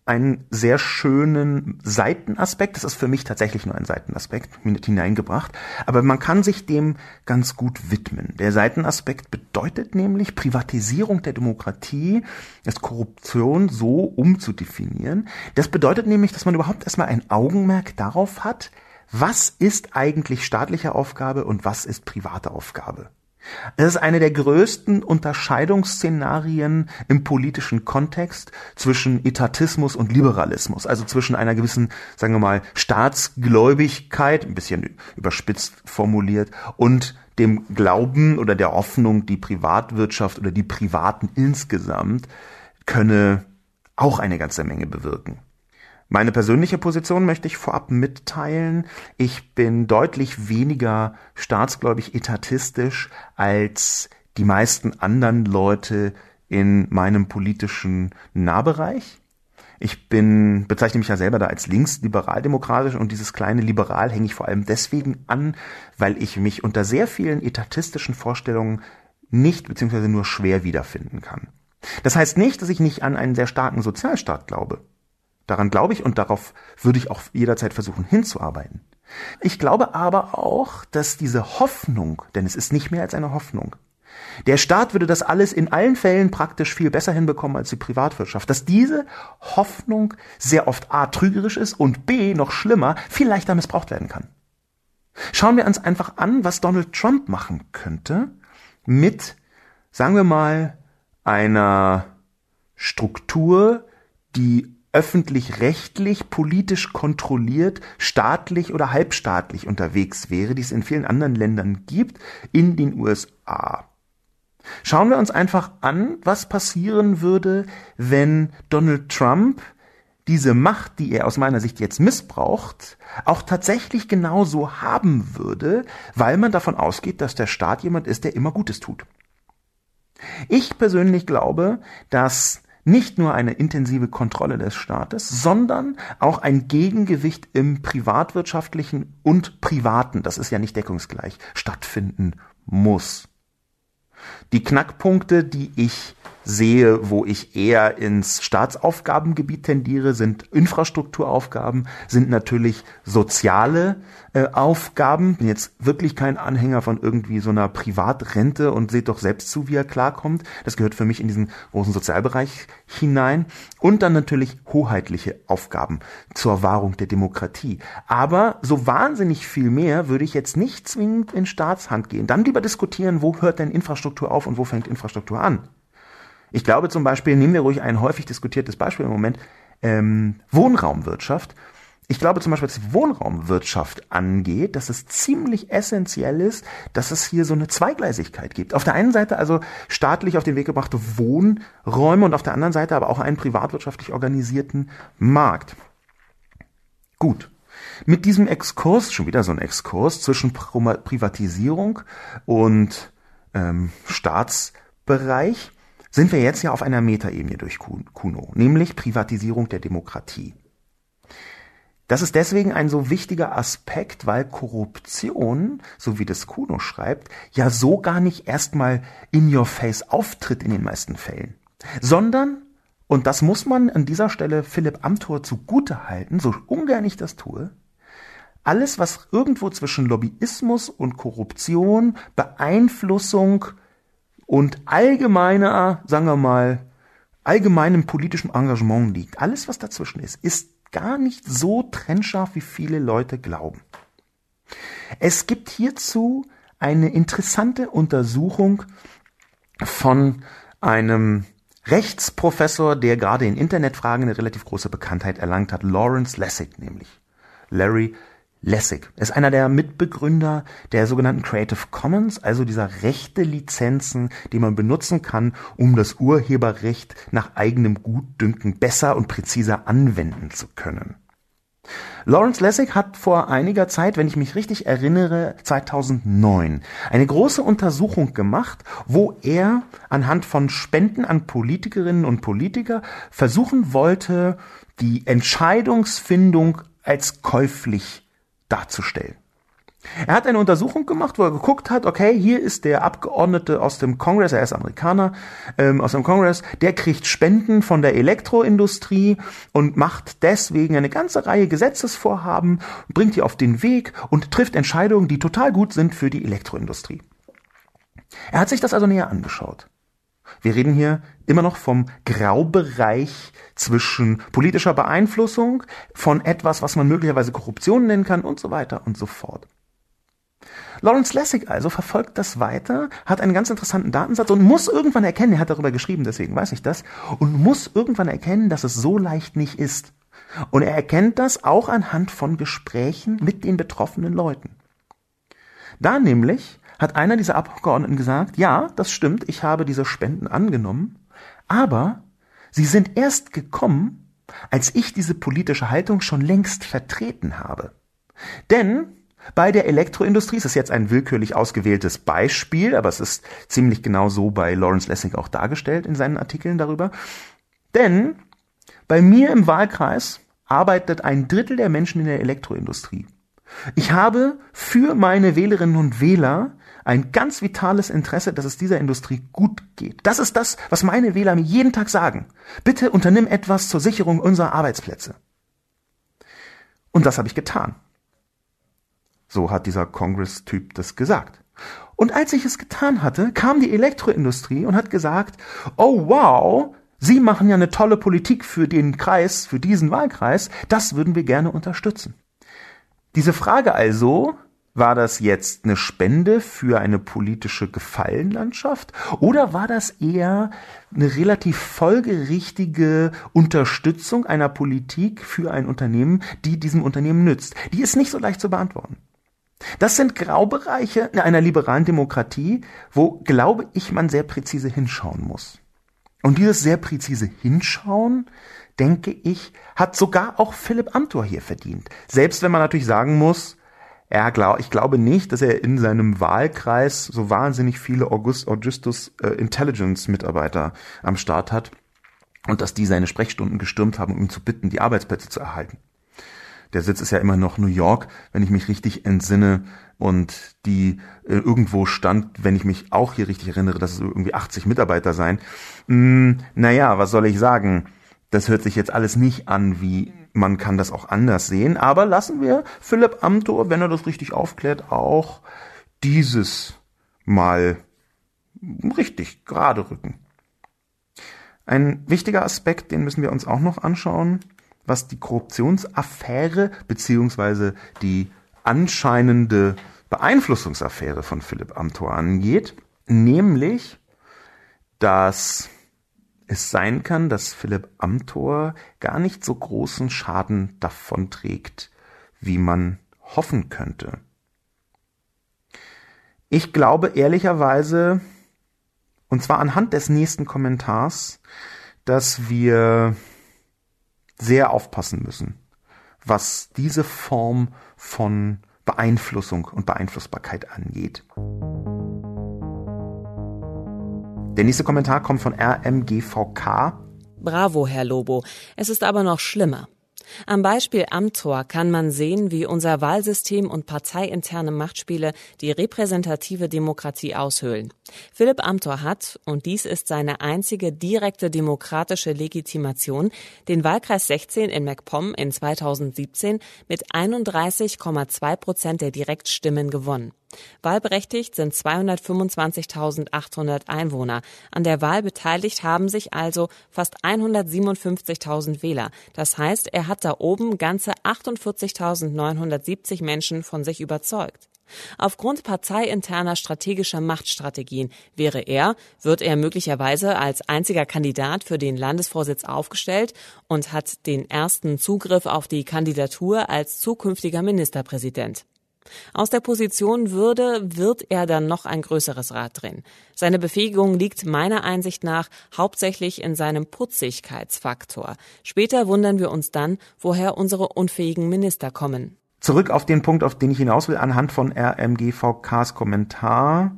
einen sehr schönen Seitenaspekt. Das ist für mich tatsächlich nur ein Seitenaspekt hineingebracht. Aber man kann sich dem ganz gut widmen. Der Seitenaspekt bedeutet nämlich Privatisierung der Demokratie, das Korruption so umzudefinieren. Das bedeutet nämlich, dass man überhaupt erstmal ein Augenmerk darauf hat, was ist eigentlich staatliche Aufgabe und was ist private Aufgabe. Es ist eine der größten Unterscheidungsszenarien im politischen Kontext zwischen Etatismus und Liberalismus, also zwischen einer gewissen, sagen wir mal, Staatsgläubigkeit, ein bisschen überspitzt formuliert, und dem Glauben oder der Hoffnung, die Privatwirtschaft oder die Privaten insgesamt könne auch eine ganze Menge bewirken. Meine persönliche Position möchte ich vorab mitteilen. Ich bin deutlich weniger staatsgläubig etatistisch als die meisten anderen Leute in meinem politischen Nahbereich. Ich bin, bezeichne mich ja selber da als linksliberaldemokratisch und dieses kleine Liberal hänge ich vor allem deswegen an, weil ich mich unter sehr vielen etatistischen Vorstellungen nicht bzw. nur schwer wiederfinden kann. Das heißt nicht, dass ich nicht an einen sehr starken Sozialstaat glaube. Daran glaube ich und darauf würde ich auch jederzeit versuchen hinzuarbeiten. Ich glaube aber auch, dass diese Hoffnung, denn es ist nicht mehr als eine Hoffnung, der Staat würde das alles in allen Fällen praktisch viel besser hinbekommen als die Privatwirtschaft, dass diese Hoffnung sehr oft a trügerisch ist und b noch schlimmer viel leichter missbraucht werden kann. Schauen wir uns einfach an, was Donald Trump machen könnte mit, sagen wir mal, einer Struktur, die öffentlich-rechtlich, politisch kontrolliert, staatlich oder halbstaatlich unterwegs wäre, die es in vielen anderen Ländern gibt, in den USA. Schauen wir uns einfach an, was passieren würde, wenn Donald Trump diese Macht, die er aus meiner Sicht jetzt missbraucht, auch tatsächlich genauso haben würde, weil man davon ausgeht, dass der Staat jemand ist, der immer Gutes tut. Ich persönlich glaube, dass nicht nur eine intensive Kontrolle des Staates, sondern auch ein Gegengewicht im privatwirtschaftlichen und privaten, das ist ja nicht deckungsgleich, stattfinden muss. Die Knackpunkte, die ich sehe, wo ich eher ins Staatsaufgabengebiet tendiere, sind Infrastrukturaufgaben, sind natürlich soziale äh, Aufgaben. Bin jetzt wirklich kein Anhänger von irgendwie so einer Privatrente und seht doch selbst zu, wie er klarkommt. Das gehört für mich in diesen großen Sozialbereich hinein. Und dann natürlich hoheitliche Aufgaben zur Wahrung der Demokratie. Aber so wahnsinnig viel mehr würde ich jetzt nicht zwingend in Staatshand gehen. Dann lieber diskutieren, wo hört denn Infrastruktur auf und wo fängt Infrastruktur an. Ich glaube zum Beispiel, nehmen wir ruhig ein häufig diskutiertes Beispiel im Moment, ähm, Wohnraumwirtschaft. Ich glaube zum Beispiel, was die Wohnraumwirtschaft angeht, dass es ziemlich essentiell ist, dass es hier so eine Zweigleisigkeit gibt. Auf der einen Seite also staatlich auf den Weg gebrachte Wohnräume und auf der anderen Seite aber auch einen privatwirtschaftlich organisierten Markt. Gut. Mit diesem Exkurs, schon wieder so ein Exkurs zwischen Privatisierung und ähm, Staatsbereich, sind wir jetzt ja auf einer Metaebene durch Kuno, nämlich Privatisierung der Demokratie. Das ist deswegen ein so wichtiger Aspekt, weil Korruption, so wie das Kuno schreibt, ja so gar nicht erstmal in your face auftritt in den meisten Fällen, sondern, und das muss man an dieser Stelle Philipp Amthor zugute halten, so ungern ich das tue, alles, was irgendwo zwischen Lobbyismus und Korruption, Beeinflussung und allgemeiner, sagen wir mal, allgemeinem politischem Engagement liegt, alles, was dazwischen ist, ist gar nicht so trennscharf, wie viele Leute glauben. Es gibt hierzu eine interessante Untersuchung von einem Rechtsprofessor, der gerade in Internetfragen eine relativ große Bekanntheit erlangt hat, Lawrence Lessig nämlich. Larry Lessig ist einer der Mitbegründer der sogenannten Creative Commons, also dieser rechte Lizenzen, die man benutzen kann, um das Urheberrecht nach eigenem Gutdünken besser und präziser anwenden zu können. Lawrence Lessig hat vor einiger Zeit, wenn ich mich richtig erinnere, 2009 eine große Untersuchung gemacht, wo er anhand von Spenden an Politikerinnen und Politiker versuchen wollte, die Entscheidungsfindung als käuflich darzustellen. Er hat eine Untersuchung gemacht, wo er geguckt hat, okay, hier ist der Abgeordnete aus dem Kongress, er ist Amerikaner, ähm, aus dem Kongress, der kriegt Spenden von der Elektroindustrie und macht deswegen eine ganze Reihe Gesetzesvorhaben, bringt die auf den Weg und trifft Entscheidungen, die total gut sind für die Elektroindustrie. Er hat sich das also näher angeschaut. Wir reden hier immer noch vom Graubereich zwischen politischer Beeinflussung, von etwas, was man möglicherweise Korruption nennen kann und so weiter und so fort. Lawrence Lessig also verfolgt das weiter, hat einen ganz interessanten Datensatz und muss irgendwann erkennen, er hat darüber geschrieben, deswegen weiß ich das, und muss irgendwann erkennen, dass es so leicht nicht ist. Und er erkennt das auch anhand von Gesprächen mit den betroffenen Leuten. Da nämlich hat einer dieser Abgeordneten gesagt, ja, das stimmt, ich habe diese Spenden angenommen, aber sie sind erst gekommen, als ich diese politische Haltung schon längst vertreten habe. Denn bei der Elektroindustrie, es ist jetzt ein willkürlich ausgewähltes Beispiel, aber es ist ziemlich genau so bei Lawrence Lessing auch dargestellt in seinen Artikeln darüber. Denn bei mir im Wahlkreis arbeitet ein Drittel der Menschen in der Elektroindustrie. Ich habe für meine Wählerinnen und Wähler ein ganz vitales Interesse, dass es dieser Industrie gut geht. Das ist das, was meine Wähler mir jeden Tag sagen. Bitte unternimm etwas zur Sicherung unserer Arbeitsplätze. Und das habe ich getan. So hat dieser Congress-Typ das gesagt. Und als ich es getan hatte, kam die Elektroindustrie und hat gesagt, oh wow, Sie machen ja eine tolle Politik für den Kreis, für diesen Wahlkreis, das würden wir gerne unterstützen. Diese Frage also, war das jetzt eine Spende für eine politische Gefallenlandschaft oder war das eher eine relativ folgerichtige Unterstützung einer Politik für ein Unternehmen, die diesem Unternehmen nützt? Die ist nicht so leicht zu beantworten. Das sind Graubereiche in einer liberalen Demokratie, wo, glaube ich, man sehr präzise hinschauen muss. Und dieses sehr präzise Hinschauen, denke ich, hat sogar auch Philipp Amthor hier verdient. Selbst wenn man natürlich sagen muss, er glaub, ich glaube nicht, dass er in seinem Wahlkreis so wahnsinnig viele August, Augustus äh, Intelligence Mitarbeiter am Start hat und dass die seine Sprechstunden gestürmt haben, um ihn zu bitten, die Arbeitsplätze zu erhalten. Der Sitz ist ja immer noch New York, wenn ich mich richtig entsinne. Und die äh, irgendwo stand, wenn ich mich auch hier richtig erinnere, dass es irgendwie 80 Mitarbeiter seien. Hm, naja, was soll ich sagen? Das hört sich jetzt alles nicht an wie man kann das auch anders sehen, aber lassen wir Philipp Amthor, wenn er das richtig aufklärt, auch dieses mal richtig gerade rücken. Ein wichtiger Aspekt, den müssen wir uns auch noch anschauen, was die Korruptionsaffäre beziehungsweise die anscheinende Beeinflussungsaffäre von Philipp Amthor angeht, nämlich, dass es sein kann, dass Philipp Amthor gar nicht so großen Schaden davonträgt, wie man hoffen könnte. Ich glaube ehrlicherweise, und zwar anhand des nächsten Kommentars, dass wir sehr aufpassen müssen, was diese Form von Beeinflussung und Beeinflussbarkeit angeht. Der nächste Kommentar kommt von RMGVK. Bravo, Herr Lobo. Es ist aber noch schlimmer. Am Beispiel Amtor kann man sehen, wie unser Wahlsystem und parteiinterne Machtspiele die repräsentative Demokratie aushöhlen. Philipp Amtor hat, und dies ist seine einzige direkte demokratische Legitimation, den Wahlkreis 16 in MacPom in 2017 mit 31,2 Prozent der Direktstimmen gewonnen. Wahlberechtigt sind 225.800 Einwohner. An der Wahl beteiligt haben sich also fast 157.000 Wähler. Das heißt, er hat da oben ganze 48.970 Menschen von sich überzeugt. Aufgrund parteiinterner strategischer Machtstrategien wäre er, wird er möglicherweise als einziger Kandidat für den Landesvorsitz aufgestellt und hat den ersten Zugriff auf die Kandidatur als zukünftiger Ministerpräsident. Aus der Position würde, wird er dann noch ein größeres Rad drehen. Seine Befähigung liegt meiner Einsicht nach hauptsächlich in seinem Putzigkeitsfaktor. Später wundern wir uns dann, woher unsere unfähigen Minister kommen. Zurück auf den Punkt, auf den ich hinaus will, anhand von RMGVKs Kommentar.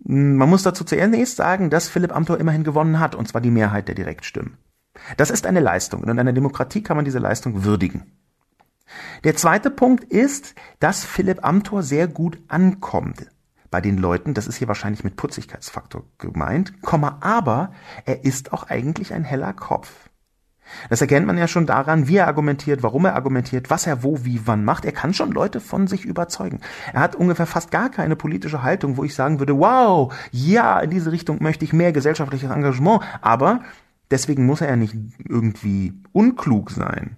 Man muss dazu zuerst sagen, dass Philipp Amthor immerhin gewonnen hat, und zwar die Mehrheit der Direktstimmen. Das ist eine Leistung, und in einer Demokratie kann man diese Leistung würdigen. Der zweite Punkt ist, dass Philipp Amthor sehr gut ankommt bei den Leuten. Das ist hier wahrscheinlich mit Putzigkeitsfaktor gemeint, aber er ist auch eigentlich ein heller Kopf. Das erkennt man ja schon daran, wie er argumentiert, warum er argumentiert, was er wo, wie, wann macht. Er kann schon Leute von sich überzeugen. Er hat ungefähr fast gar keine politische Haltung, wo ich sagen würde, wow, ja, in diese Richtung möchte ich mehr gesellschaftliches Engagement. Aber deswegen muss er ja nicht irgendwie unklug sein.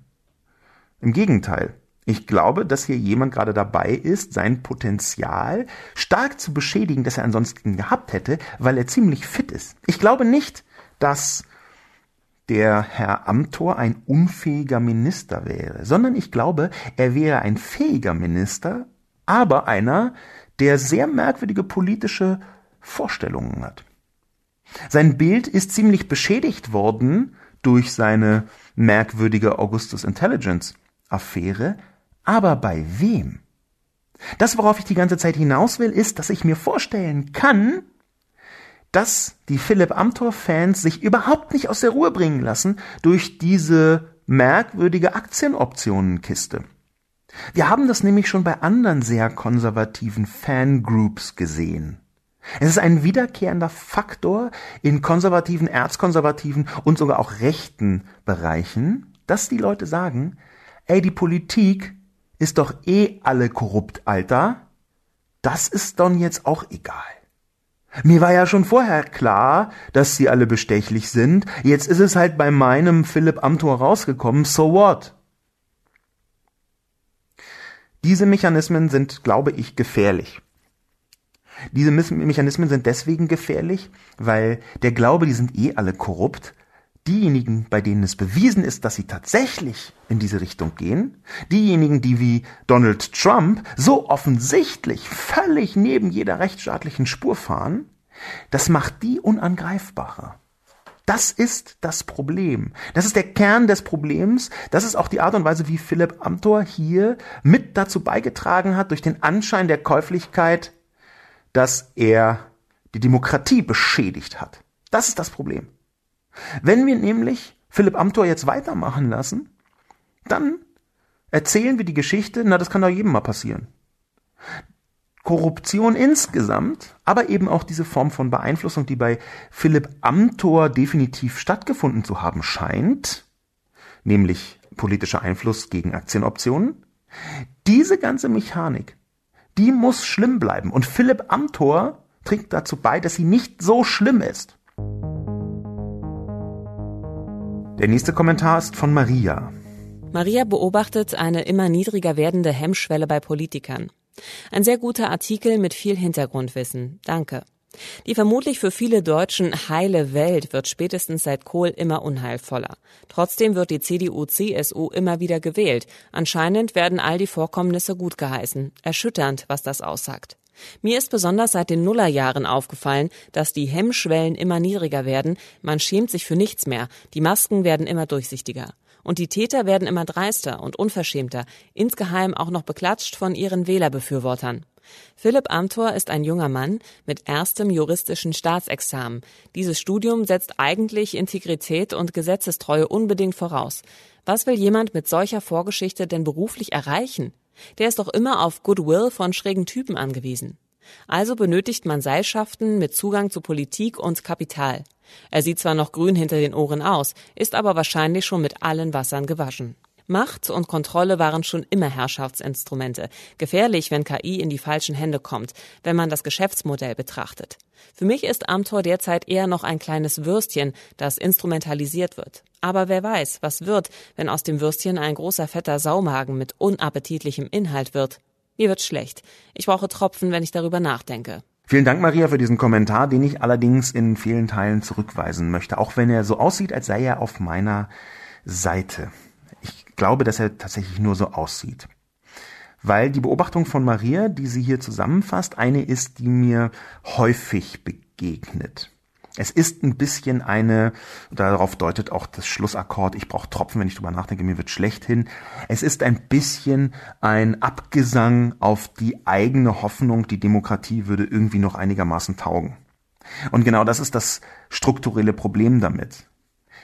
Im Gegenteil. Ich glaube, dass hier jemand gerade dabei ist, sein Potenzial stark zu beschädigen, das er ansonsten gehabt hätte, weil er ziemlich fit ist. Ich glaube nicht, dass der Herr Amthor ein unfähiger Minister wäre, sondern ich glaube, er wäre ein fähiger Minister, aber einer, der sehr merkwürdige politische Vorstellungen hat. Sein Bild ist ziemlich beschädigt worden durch seine merkwürdige Augustus Intelligence Affäre, aber bei wem? Das, worauf ich die ganze Zeit hinaus will, ist, dass ich mir vorstellen kann, dass die Philipp Amthor-Fans sich überhaupt nicht aus der Ruhe bringen lassen durch diese merkwürdige Aktienoptionenkiste. Wir haben das nämlich schon bei anderen sehr konservativen Fangroups gesehen. Es ist ein wiederkehrender Faktor in konservativen, erzkonservativen und sogar auch rechten Bereichen, dass die Leute sagen, ey, die Politik ist doch eh alle korrupt, Alter. Das ist dann jetzt auch egal. Mir war ja schon vorher klar, dass sie alle bestechlich sind. Jetzt ist es halt bei meinem Philipp Amthor rausgekommen. So what? Diese Mechanismen sind, glaube ich, gefährlich. Diese Mechanismen sind deswegen gefährlich, weil der Glaube, die sind eh alle korrupt. Diejenigen, bei denen es bewiesen ist, dass sie tatsächlich in diese Richtung gehen, diejenigen, die wie Donald Trump so offensichtlich völlig neben jeder rechtsstaatlichen Spur fahren, das macht die unangreifbarer. Das ist das Problem. Das ist der Kern des Problems. Das ist auch die Art und Weise, wie Philipp Amthor hier mit dazu beigetragen hat, durch den Anschein der Käuflichkeit dass er die Demokratie beschädigt hat. Das ist das Problem. Wenn wir nämlich Philipp Amthor jetzt weitermachen lassen, dann erzählen wir die Geschichte, na, das kann doch jedem mal passieren. Korruption insgesamt, aber eben auch diese Form von Beeinflussung, die bei Philipp Amthor definitiv stattgefunden zu haben scheint, nämlich politischer Einfluss gegen Aktienoptionen, diese ganze Mechanik die muss schlimm bleiben. Und Philipp Amthor trägt dazu bei, dass sie nicht so schlimm ist. Der nächste Kommentar ist von Maria. Maria beobachtet eine immer niedriger werdende Hemmschwelle bei Politikern. Ein sehr guter Artikel mit viel Hintergrundwissen. Danke. Die vermutlich für viele Deutschen heile Welt wird spätestens seit Kohl immer unheilvoller. Trotzdem wird die CDU-CSU immer wieder gewählt. Anscheinend werden all die Vorkommnisse gut geheißen. Erschütternd, was das aussagt. Mir ist besonders seit den Nullerjahren aufgefallen, dass die Hemmschwellen immer niedriger werden, man schämt sich für nichts mehr, die Masken werden immer durchsichtiger. Und die Täter werden immer dreister und unverschämter, insgeheim auch noch beklatscht von ihren Wählerbefürwortern. Philipp Amthor ist ein junger Mann mit erstem juristischen Staatsexamen. Dieses Studium setzt eigentlich Integrität und Gesetzestreue unbedingt voraus. Was will jemand mit solcher Vorgeschichte denn beruflich erreichen? Der ist doch immer auf Goodwill von schrägen Typen angewiesen. Also benötigt man Seilschaften mit Zugang zu Politik und Kapital. Er sieht zwar noch grün hinter den Ohren aus, ist aber wahrscheinlich schon mit allen Wassern gewaschen. Macht und Kontrolle waren schon immer Herrschaftsinstrumente. Gefährlich, wenn KI in die falschen Hände kommt, wenn man das Geschäftsmodell betrachtet. Für mich ist Amtor derzeit eher noch ein kleines Würstchen, das instrumentalisiert wird. Aber wer weiß, was wird, wenn aus dem Würstchen ein großer fetter Saumagen mit unappetitlichem Inhalt wird. Mir wird schlecht. Ich brauche Tropfen, wenn ich darüber nachdenke. Vielen Dank, Maria, für diesen Kommentar, den ich allerdings in vielen Teilen zurückweisen möchte, auch wenn er so aussieht, als sei er auf meiner Seite glaube, dass er tatsächlich nur so aussieht. Weil die Beobachtung von Maria, die sie hier zusammenfasst, eine ist, die mir häufig begegnet. Es ist ein bisschen eine, darauf deutet auch das Schlussakkord, ich brauche Tropfen, wenn ich drüber nachdenke, mir wird schlecht hin. Es ist ein bisschen ein Abgesang auf die eigene Hoffnung, die Demokratie würde irgendwie noch einigermaßen taugen. Und genau das ist das strukturelle Problem damit.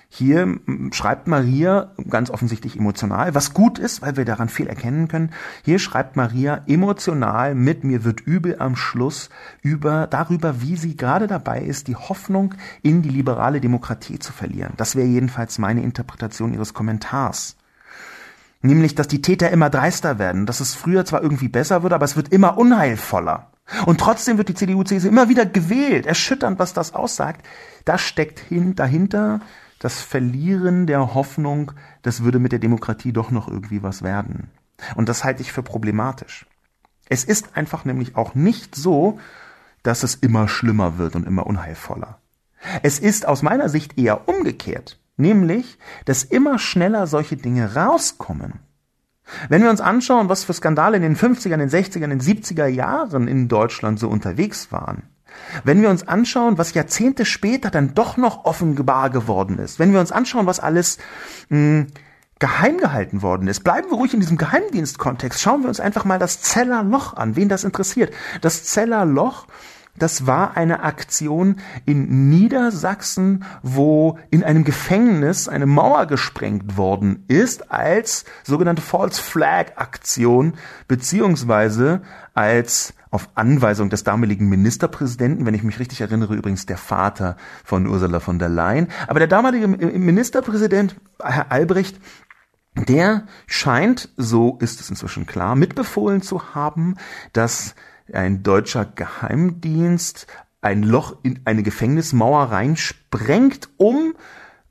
Hier schreibt Maria ganz offensichtlich emotional, was gut ist, weil wir daran viel erkennen können. Hier schreibt Maria emotional mit mir wird übel am Schluss über darüber, wie sie gerade dabei ist, die Hoffnung in die liberale Demokratie zu verlieren. Das wäre jedenfalls meine Interpretation ihres Kommentars. Nämlich, dass die Täter immer dreister werden, dass es früher zwar irgendwie besser wird, aber es wird immer unheilvoller. Und trotzdem wird die CDU-CSU immer wieder gewählt. Erschütternd, was das aussagt. Das steckt hin, dahinter das Verlieren der Hoffnung, das würde mit der Demokratie doch noch irgendwie was werden. Und das halte ich für problematisch. Es ist einfach nämlich auch nicht so, dass es immer schlimmer wird und immer unheilvoller. Es ist aus meiner Sicht eher umgekehrt, nämlich, dass immer schneller solche Dinge rauskommen. Wenn wir uns anschauen, was für Skandale in den 50er, den 60er, den 70er Jahren in Deutschland so unterwegs waren, wenn wir uns anschauen, was Jahrzehnte später dann doch noch offenbar geworden ist, wenn wir uns anschauen, was alles mh, hm, geheim gehalten worden ist, bleiben wir ruhig in diesem Geheimdienstkontext. Schauen wir uns einfach mal das Zellerloch an, wen das interessiert. Das Zellerloch das war eine Aktion in Niedersachsen, wo in einem Gefängnis eine Mauer gesprengt worden ist als sogenannte False Flag Aktion beziehungsweise als auf Anweisung des damaligen Ministerpräsidenten, wenn ich mich richtig erinnere, übrigens der Vater von Ursula von der Leyen. Aber der damalige Ministerpräsident, Herr Albrecht, der scheint, so ist es inzwischen klar, mitbefohlen zu haben, dass ein deutscher Geheimdienst ein Loch in eine Gefängnismauer reinsprengt, um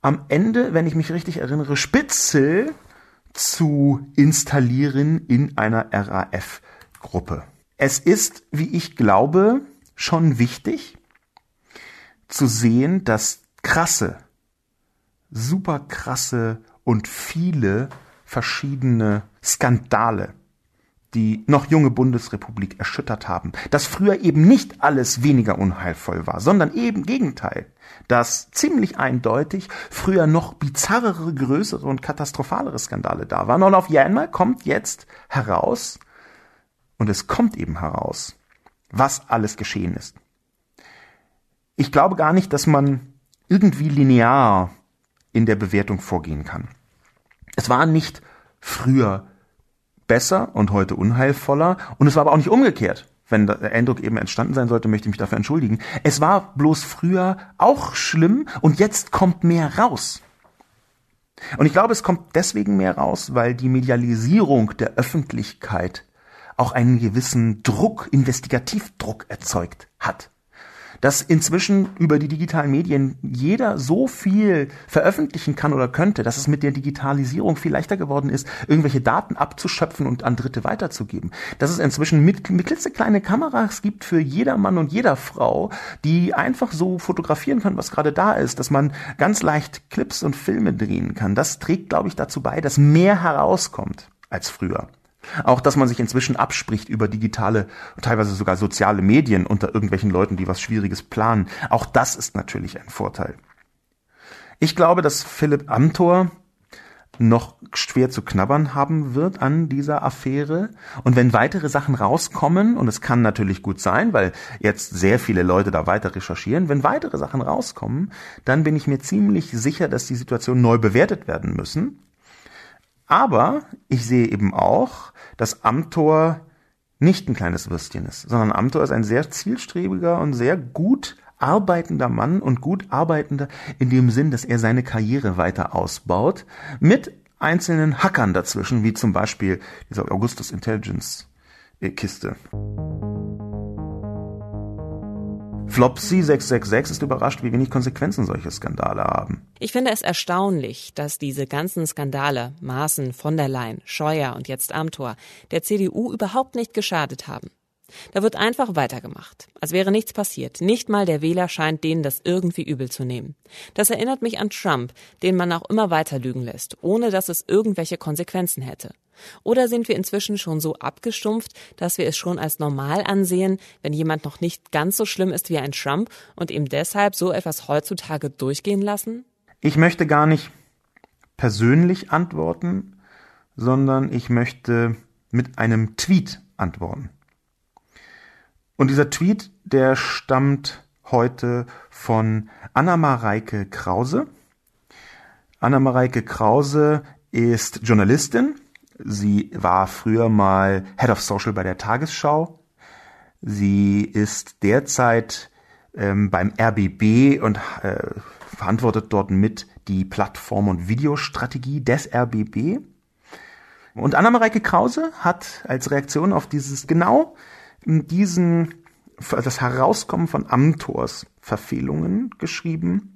am Ende, wenn ich mich richtig erinnere, Spitzel zu installieren in einer RAF-Gruppe. Es ist, wie ich glaube, schon wichtig zu sehen, dass krasse, super krasse und viele verschiedene Skandale die noch junge Bundesrepublik erschüttert haben, dass früher eben nicht alles weniger unheilvoll war, sondern eben Gegenteil, dass ziemlich eindeutig früher noch bizarrere, größere und katastrophalere Skandale da waren. Und auf einmal kommt jetzt heraus, und es kommt eben heraus, was alles geschehen ist. Ich glaube gar nicht, dass man irgendwie linear in der Bewertung vorgehen kann. Es war nicht früher besser und heute unheilvoller. Und es war aber auch nicht umgekehrt. Wenn der Eindruck eben entstanden sein sollte, möchte ich mich dafür entschuldigen. Es war bloß früher auch schlimm und jetzt kommt mehr raus. Und ich glaube, es kommt deswegen mehr raus, weil die Medialisierung der Öffentlichkeit auch einen gewissen Druck, Investigativdruck erzeugt hat dass inzwischen über die digitalen Medien jeder so viel veröffentlichen kann oder könnte, dass es mit der Digitalisierung viel leichter geworden ist, irgendwelche Daten abzuschöpfen und an Dritte weiterzugeben. Dass es inzwischen mit, mit klitzekleine Kameras gibt für jeder Mann und jeder Frau, die einfach so fotografieren können, was gerade da ist, dass man ganz leicht Clips und Filme drehen kann. Das trägt, glaube ich, dazu bei, dass mehr herauskommt als früher. Auch, dass man sich inzwischen abspricht über digitale, teilweise sogar soziale Medien unter irgendwelchen Leuten, die was Schwieriges planen. Auch das ist natürlich ein Vorteil. Ich glaube, dass Philipp Amthor noch schwer zu knabbern haben wird an dieser Affäre. Und wenn weitere Sachen rauskommen, und es kann natürlich gut sein, weil jetzt sehr viele Leute da weiter recherchieren, wenn weitere Sachen rauskommen, dann bin ich mir ziemlich sicher, dass die Situation neu bewertet werden müssen. Aber ich sehe eben auch, dass Amtor nicht ein kleines Würstchen ist, sondern Amtor ist ein sehr zielstrebiger und sehr gut arbeitender Mann und gut arbeitender in dem Sinn, dass er seine Karriere weiter ausbaut, mit einzelnen Hackern dazwischen, wie zum Beispiel dieser Augustus Intelligence Kiste. Flopsy 666 ist überrascht, wie wenig Konsequenzen solche Skandale haben. Ich finde es erstaunlich, dass diese ganzen Skandale, Maaßen, von der Leyen, Scheuer und jetzt Amtor, der CDU überhaupt nicht geschadet haben. Da wird einfach weitergemacht, als wäre nichts passiert. Nicht mal der Wähler scheint denen das irgendwie übel zu nehmen. Das erinnert mich an Trump, den man auch immer weiter lügen lässt, ohne dass es irgendwelche Konsequenzen hätte. Oder sind wir inzwischen schon so abgestumpft, dass wir es schon als normal ansehen, wenn jemand noch nicht ganz so schlimm ist wie ein Trump und ihm deshalb so etwas heutzutage durchgehen lassen? Ich möchte gar nicht persönlich antworten, sondern ich möchte mit einem Tweet antworten. Und dieser Tweet, der stammt heute von Anna-Mareike Krause. Anna-Mareike Krause ist Journalistin. Sie war früher mal Head of Social bei der Tagesschau. Sie ist derzeit ähm, beim RBB und äh, verantwortet dort mit die Plattform- und Videostrategie des RBB. Und Anna-Mareike Krause hat als Reaktion auf dieses genau diesen, das Herauskommen von Amtors Verfehlungen geschrieben.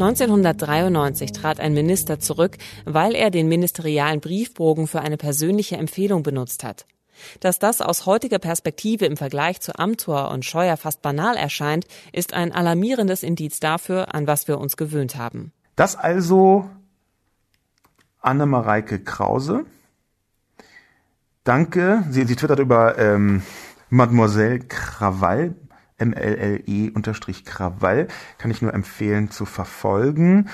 1993 trat ein Minister zurück, weil er den ministerialen Briefbogen für eine persönliche Empfehlung benutzt hat. Dass das aus heutiger Perspektive im Vergleich zu Amtor und Scheuer fast banal erscheint, ist ein alarmierendes Indiz dafür, an was wir uns gewöhnt haben. Das also Anne-Mareike Krause. Danke. Sie, sie twittert über ähm, Mademoiselle Krawall, M-L-L-E unterstrich Krawall. Kann ich nur empfehlen zu verfolgen.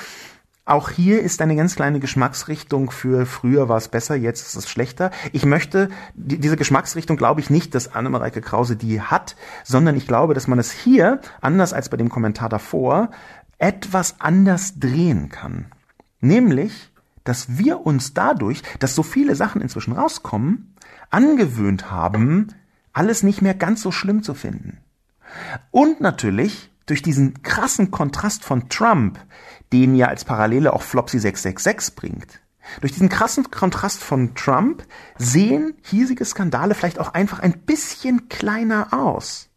Auch hier ist eine ganz kleine Geschmacksrichtung für früher war es besser, jetzt ist es schlechter. Ich möchte, die, diese Geschmacksrichtung glaube ich nicht, dass Annemareike Krause die hat, sondern ich glaube, dass man es hier, anders als bei dem Kommentar davor, etwas anders drehen kann. Nämlich, dass wir uns dadurch, dass so viele Sachen inzwischen rauskommen, angewöhnt haben, alles nicht mehr ganz so schlimm zu finden. Und natürlich durch diesen krassen Kontrast von Trump, den ja als Parallele auch Flopsy 666 bringt. Durch diesen krassen Kontrast von Trump sehen hiesige Skandale vielleicht auch einfach ein bisschen kleiner aus.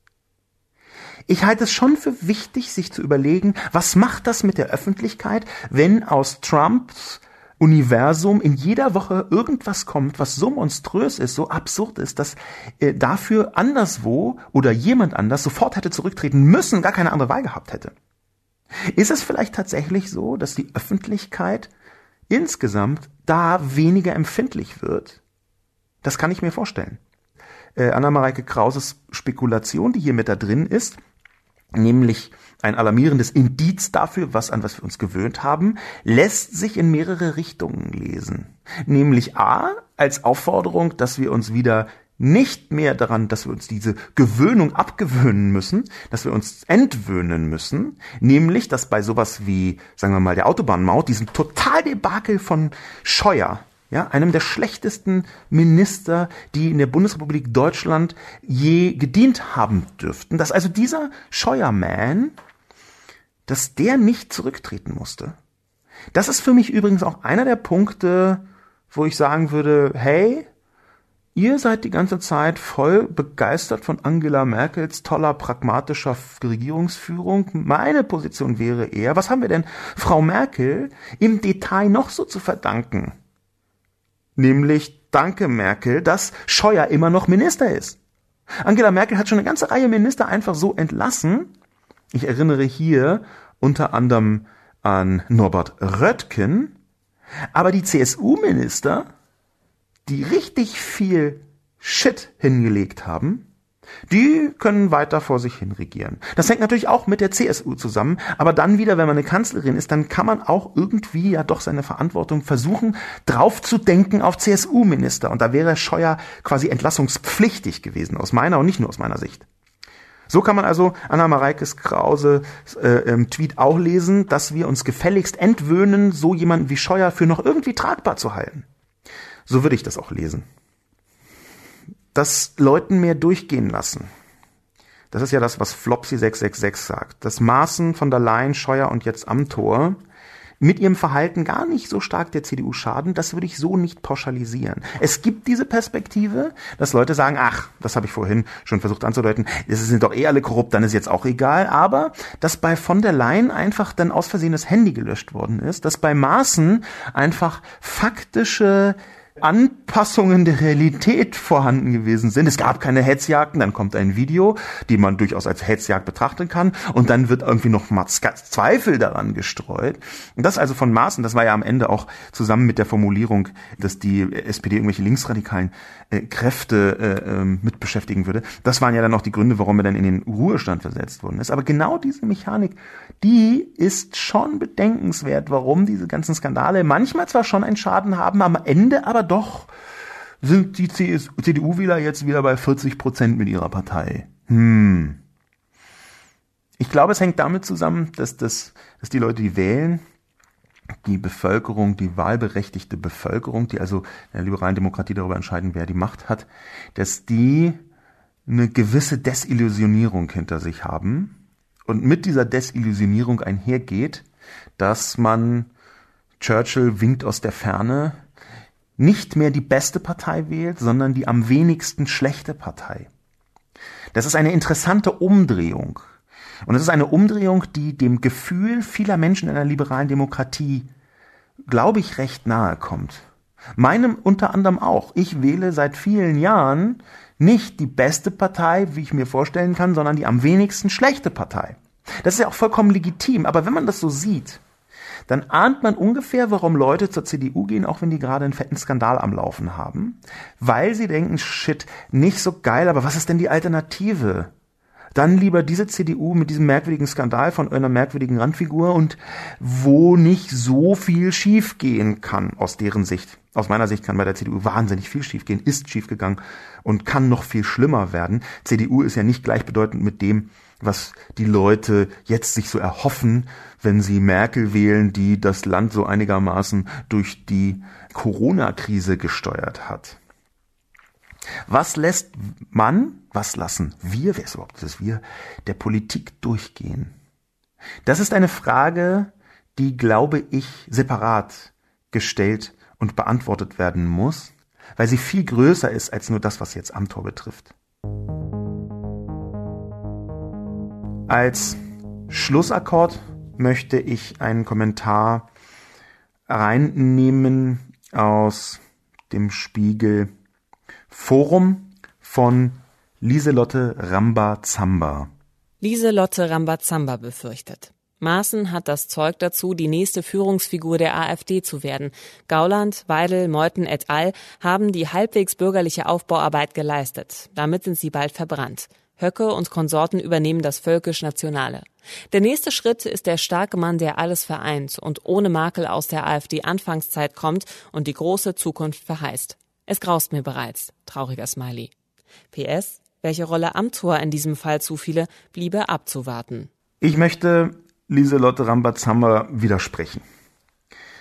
Ich halte es schon für wichtig, sich zu überlegen, was macht das mit der Öffentlichkeit, wenn aus Trumps Universum in jeder Woche irgendwas kommt, was so monströs ist, so absurd ist, dass äh, dafür anderswo oder jemand anders sofort hätte zurücktreten müssen, gar keine andere Wahl gehabt hätte. Ist es vielleicht tatsächlich so, dass die Öffentlichkeit insgesamt da weniger empfindlich wird? Das kann ich mir vorstellen. Äh, Anna-Mareike Krauses Spekulation, die hier mit da drin ist, nämlich ein alarmierendes Indiz dafür, was an was wir uns gewöhnt haben, lässt sich in mehrere Richtungen lesen. Nämlich A, als Aufforderung, dass wir uns wieder nicht mehr daran, dass wir uns diese Gewöhnung abgewöhnen müssen, dass wir uns entwöhnen müssen, nämlich, dass bei sowas wie, sagen wir mal, der Autobahnmaut, diesem Totaldebakel von Scheuer, ja, einem der schlechtesten Minister, die in der Bundesrepublik Deutschland je gedient haben dürften, dass also dieser Scheuerman, dass der nicht zurücktreten musste. Das ist für mich übrigens auch einer der Punkte, wo ich sagen würde, hey, ihr seid die ganze Zeit voll begeistert von Angela Merkels toller pragmatischer Regierungsführung. Meine Position wäre eher, was haben wir denn Frau Merkel im Detail noch so zu verdanken? Nämlich, danke Merkel, dass Scheuer immer noch Minister ist. Angela Merkel hat schon eine ganze Reihe Minister einfach so entlassen. Ich erinnere hier unter anderem an Norbert Röttgen. Aber die CSU-Minister, die richtig viel Shit hingelegt haben, die können weiter vor sich hin regieren. Das hängt natürlich auch mit der CSU zusammen, aber dann wieder, wenn man eine Kanzlerin ist, dann kann man auch irgendwie ja doch seine Verantwortung versuchen, drauf zu denken auf CSU-Minister. Und da wäre Scheuer quasi entlassungspflichtig gewesen, aus meiner und nicht nur aus meiner Sicht. So kann man also Anna Mareikes Krause äh, im Tweet auch lesen, dass wir uns gefälligst entwöhnen, so jemanden wie Scheuer für noch irgendwie tragbar zu halten. So würde ich das auch lesen das Leuten mehr durchgehen lassen. Das ist ja das, was Flopsy 666 sagt. Dass Maaßen von der Leyen, Scheuer und jetzt Amtor mit ihrem Verhalten gar nicht so stark der CDU schaden, das würde ich so nicht pauschalisieren. Es gibt diese Perspektive, dass Leute sagen, ach, das habe ich vorhin schon versucht anzudeuten, es sind doch eh alle korrupt, dann ist jetzt auch egal, aber dass bei von der Leyen einfach dann aus Versehen das Handy gelöscht worden ist, dass bei Maaßen einfach faktische Anpassungen der Realität vorhanden gewesen sind. Es gab keine Hetzjagden, dann kommt ein Video, die man durchaus als Hetzjagd betrachten kann, und dann wird irgendwie noch mal Zweifel daran gestreut. Und das also von Maaßen, das war ja am Ende auch zusammen mit der Formulierung, dass die SPD irgendwelche linksradikalen äh, Kräfte äh, äh, mit beschäftigen würde. Das waren ja dann auch die Gründe, warum er dann in den Ruhestand versetzt worden ist. Aber genau diese Mechanik, die ist schon bedenkenswert, warum diese ganzen Skandale manchmal zwar schon einen Schaden haben, am Ende aber doch sind die CDU-Wähler jetzt wieder bei 40 Prozent mit ihrer Partei. Hm. Ich glaube, es hängt damit zusammen, dass, das, dass die Leute, die wählen, die Bevölkerung, die wahlberechtigte Bevölkerung, die also in der liberalen Demokratie darüber entscheiden, wer die Macht hat, dass die eine gewisse Desillusionierung hinter sich haben und mit dieser Desillusionierung einhergeht, dass man Churchill winkt aus der Ferne nicht mehr die beste Partei wählt, sondern die am wenigsten schlechte Partei. Das ist eine interessante Umdrehung. Und es ist eine Umdrehung, die dem Gefühl vieler Menschen in einer liberalen Demokratie, glaube ich, recht nahe kommt. Meinem unter anderem auch. Ich wähle seit vielen Jahren nicht die beste Partei, wie ich mir vorstellen kann, sondern die am wenigsten schlechte Partei. Das ist ja auch vollkommen legitim. Aber wenn man das so sieht, dann ahnt man ungefähr, warum Leute zur CDU gehen, auch wenn die gerade einen fetten Skandal am Laufen haben. Weil sie denken, shit, nicht so geil, aber was ist denn die Alternative? Dann lieber diese CDU mit diesem merkwürdigen Skandal von einer merkwürdigen Randfigur und wo nicht so viel schiefgehen kann aus deren Sicht. Aus meiner Sicht kann bei der CDU wahnsinnig viel schiefgehen, ist schiefgegangen und kann noch viel schlimmer werden. CDU ist ja nicht gleichbedeutend mit dem, was die Leute jetzt sich so erhoffen, wenn sie Merkel wählen, die das Land so einigermaßen durch die Corona-Krise gesteuert hat. Was lässt man, was lassen wir, wer ist überhaupt das wir, der Politik durchgehen? Das ist eine Frage, die, glaube ich, separat gestellt und beantwortet werden muss, weil sie viel größer ist als nur das, was jetzt Amtor betrifft. Als Schlussakkord möchte ich einen Kommentar reinnehmen aus dem Spiegel Forum von Lieselotte Rambazamba. Lieselotte Rambazamba befürchtet. Maaßen hat das Zeug dazu, die nächste Führungsfigur der AfD zu werden. Gauland, Weidel, Meuthen et al. haben die halbwegs bürgerliche Aufbauarbeit geleistet. Damit sind sie bald verbrannt. Höcke und Konsorten übernehmen das völkisch-nationale. Der nächste Schritt ist der starke Mann, der alles vereint und ohne Makel aus der AfD-Anfangszeit kommt und die große Zukunft verheißt. Es graust mir bereits. Trauriger Smiley. PS, welche Rolle Amtor in diesem Fall zufiele, bliebe abzuwarten. Ich möchte Lieselotte Rambazamba widersprechen.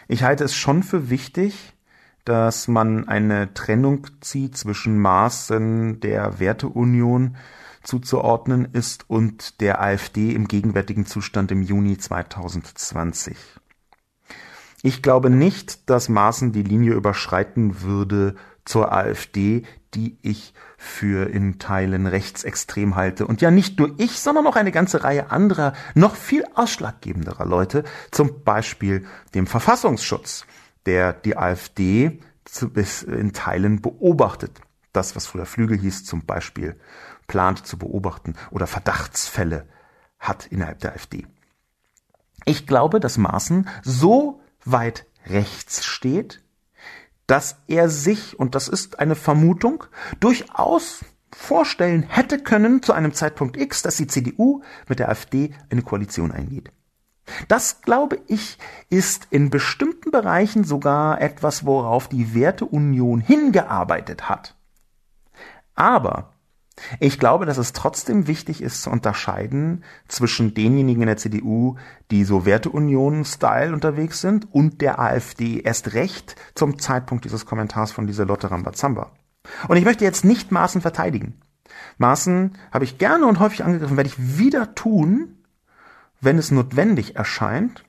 Ich halte es schon für wichtig, dass man eine Trennung zieht zwischen Maßen der Werteunion zuzuordnen ist und der AfD im gegenwärtigen Zustand im Juni 2020. Ich glaube nicht, dass Maaßen die Linie überschreiten würde zur AfD, die ich für in Teilen rechtsextrem halte. Und ja nicht nur ich, sondern auch eine ganze Reihe anderer, noch viel ausschlaggebenderer Leute, zum Beispiel dem Verfassungsschutz, der die AfD bis in Teilen beobachtet. Das, was früher Flügel hieß, zum Beispiel plant zu beobachten oder Verdachtsfälle hat innerhalb der AfD. Ich glaube, dass Maaßen so weit rechts steht, dass er sich, und das ist eine Vermutung, durchaus vorstellen hätte können zu einem Zeitpunkt X, dass die CDU mit der AfD eine Koalition eingeht. Das, glaube ich, ist in bestimmten Bereichen sogar etwas, worauf die Werteunion hingearbeitet hat. Aber ich glaube, dass es trotzdem wichtig ist zu unterscheiden zwischen denjenigen in der CDU, die so Werteunion-Style unterwegs sind, und der AfD erst recht zum Zeitpunkt dieses Kommentars von dieser Lotte Rambazamba. Und ich möchte jetzt nicht Maaßen verteidigen. Maaßen habe ich gerne und häufig angegriffen, werde ich wieder tun, wenn es notwendig erscheint.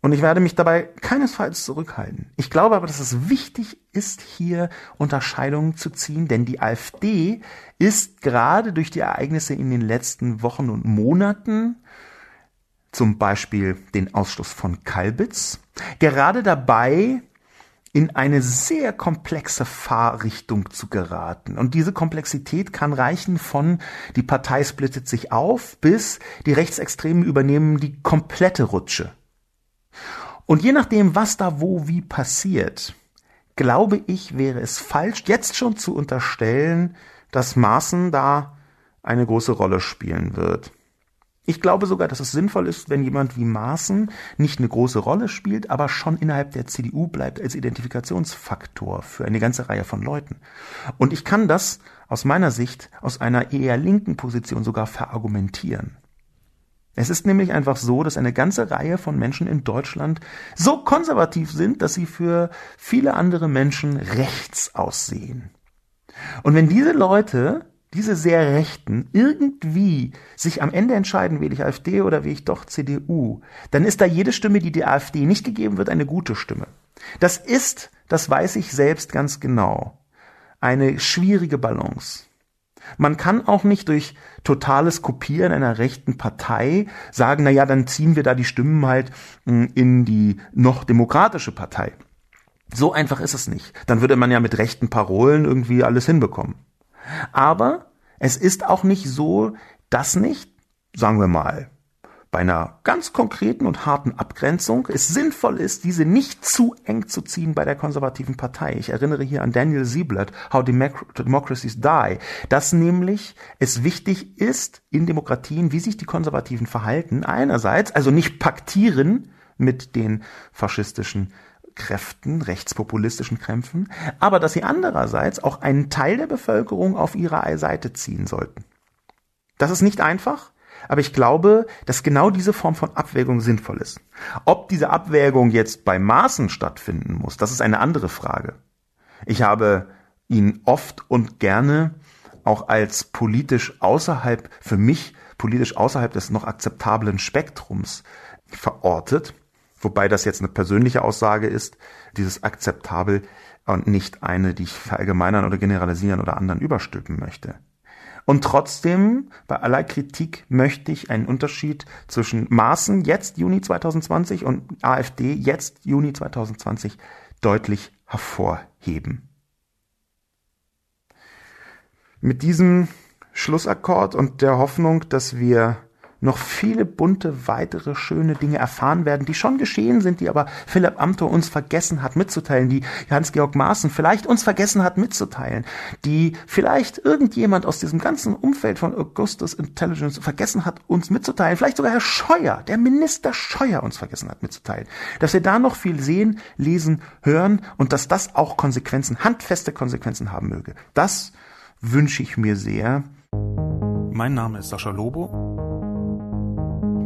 Und ich werde mich dabei keinesfalls zurückhalten. Ich glaube aber, dass es wichtig ist, hier Unterscheidungen zu ziehen, denn die AfD ist gerade durch die Ereignisse in den letzten Wochen und Monaten, zum Beispiel den Ausschluss von Kalbitz, gerade dabei, in eine sehr komplexe Fahrrichtung zu geraten. Und diese Komplexität kann reichen von die Partei splittet sich auf bis die Rechtsextremen übernehmen die komplette Rutsche. Und je nachdem, was da wo wie passiert, glaube ich, wäre es falsch, jetzt schon zu unterstellen, dass Maßen da eine große Rolle spielen wird. Ich glaube sogar, dass es sinnvoll ist, wenn jemand wie Maaßen nicht eine große Rolle spielt, aber schon innerhalb der CDU bleibt als Identifikationsfaktor für eine ganze Reihe von Leuten. Und ich kann das aus meiner Sicht aus einer eher linken Position sogar verargumentieren. Es ist nämlich einfach so, dass eine ganze Reihe von Menschen in Deutschland so konservativ sind, dass sie für viele andere Menschen rechts aussehen. Und wenn diese Leute, diese sehr Rechten, irgendwie sich am Ende entscheiden, wähle ich AfD oder wähle ich doch CDU, dann ist da jede Stimme, die der AfD nicht gegeben wird, eine gute Stimme. Das ist, das weiß ich selbst ganz genau, eine schwierige Balance. Man kann auch nicht durch totales Kopieren einer rechten Partei sagen, na ja, dann ziehen wir da die Stimmen halt hm, in die noch demokratische Partei. So einfach ist es nicht. Dann würde man ja mit rechten Parolen irgendwie alles hinbekommen. Aber es ist auch nicht so, dass nicht, sagen wir mal, bei einer ganz konkreten und harten Abgrenzung es sinnvoll ist, diese nicht zu eng zu ziehen bei der konservativen Partei. Ich erinnere hier an Daniel Sieblatt, How Democracies Die, dass nämlich es wichtig ist in Demokratien, wie sich die Konservativen verhalten. Einerseits, also nicht paktieren mit den faschistischen Kräften, rechtspopulistischen Kräften, aber dass sie andererseits auch einen Teil der Bevölkerung auf ihre Seite ziehen sollten. Das ist nicht einfach, aber ich glaube, dass genau diese Form von Abwägung sinnvoll ist. Ob diese Abwägung jetzt bei Maßen stattfinden muss, das ist eine andere Frage. Ich habe ihn oft und gerne auch als politisch außerhalb, für mich politisch außerhalb des noch akzeptablen Spektrums verortet, wobei das jetzt eine persönliche Aussage ist, dieses akzeptabel und nicht eine, die ich verallgemeinern oder generalisieren oder anderen überstülpen möchte. Und trotzdem, bei aller Kritik, möchte ich einen Unterschied zwischen Maßen jetzt Juni 2020 und AfD jetzt Juni 2020 deutlich hervorheben. Mit diesem Schlussakkord und der Hoffnung, dass wir noch viele bunte, weitere schöne Dinge erfahren werden, die schon geschehen sind, die aber Philipp Amthor uns vergessen hat mitzuteilen, die Hans-Georg Maaßen vielleicht uns vergessen hat mitzuteilen, die vielleicht irgendjemand aus diesem ganzen Umfeld von Augustus Intelligence vergessen hat, uns mitzuteilen, vielleicht sogar Herr Scheuer, der Minister Scheuer uns vergessen hat mitzuteilen, dass wir da noch viel sehen, lesen, hören und dass das auch Konsequenzen, handfeste Konsequenzen haben möge. Das wünsche ich mir sehr. Mein Name ist Sascha Lobo.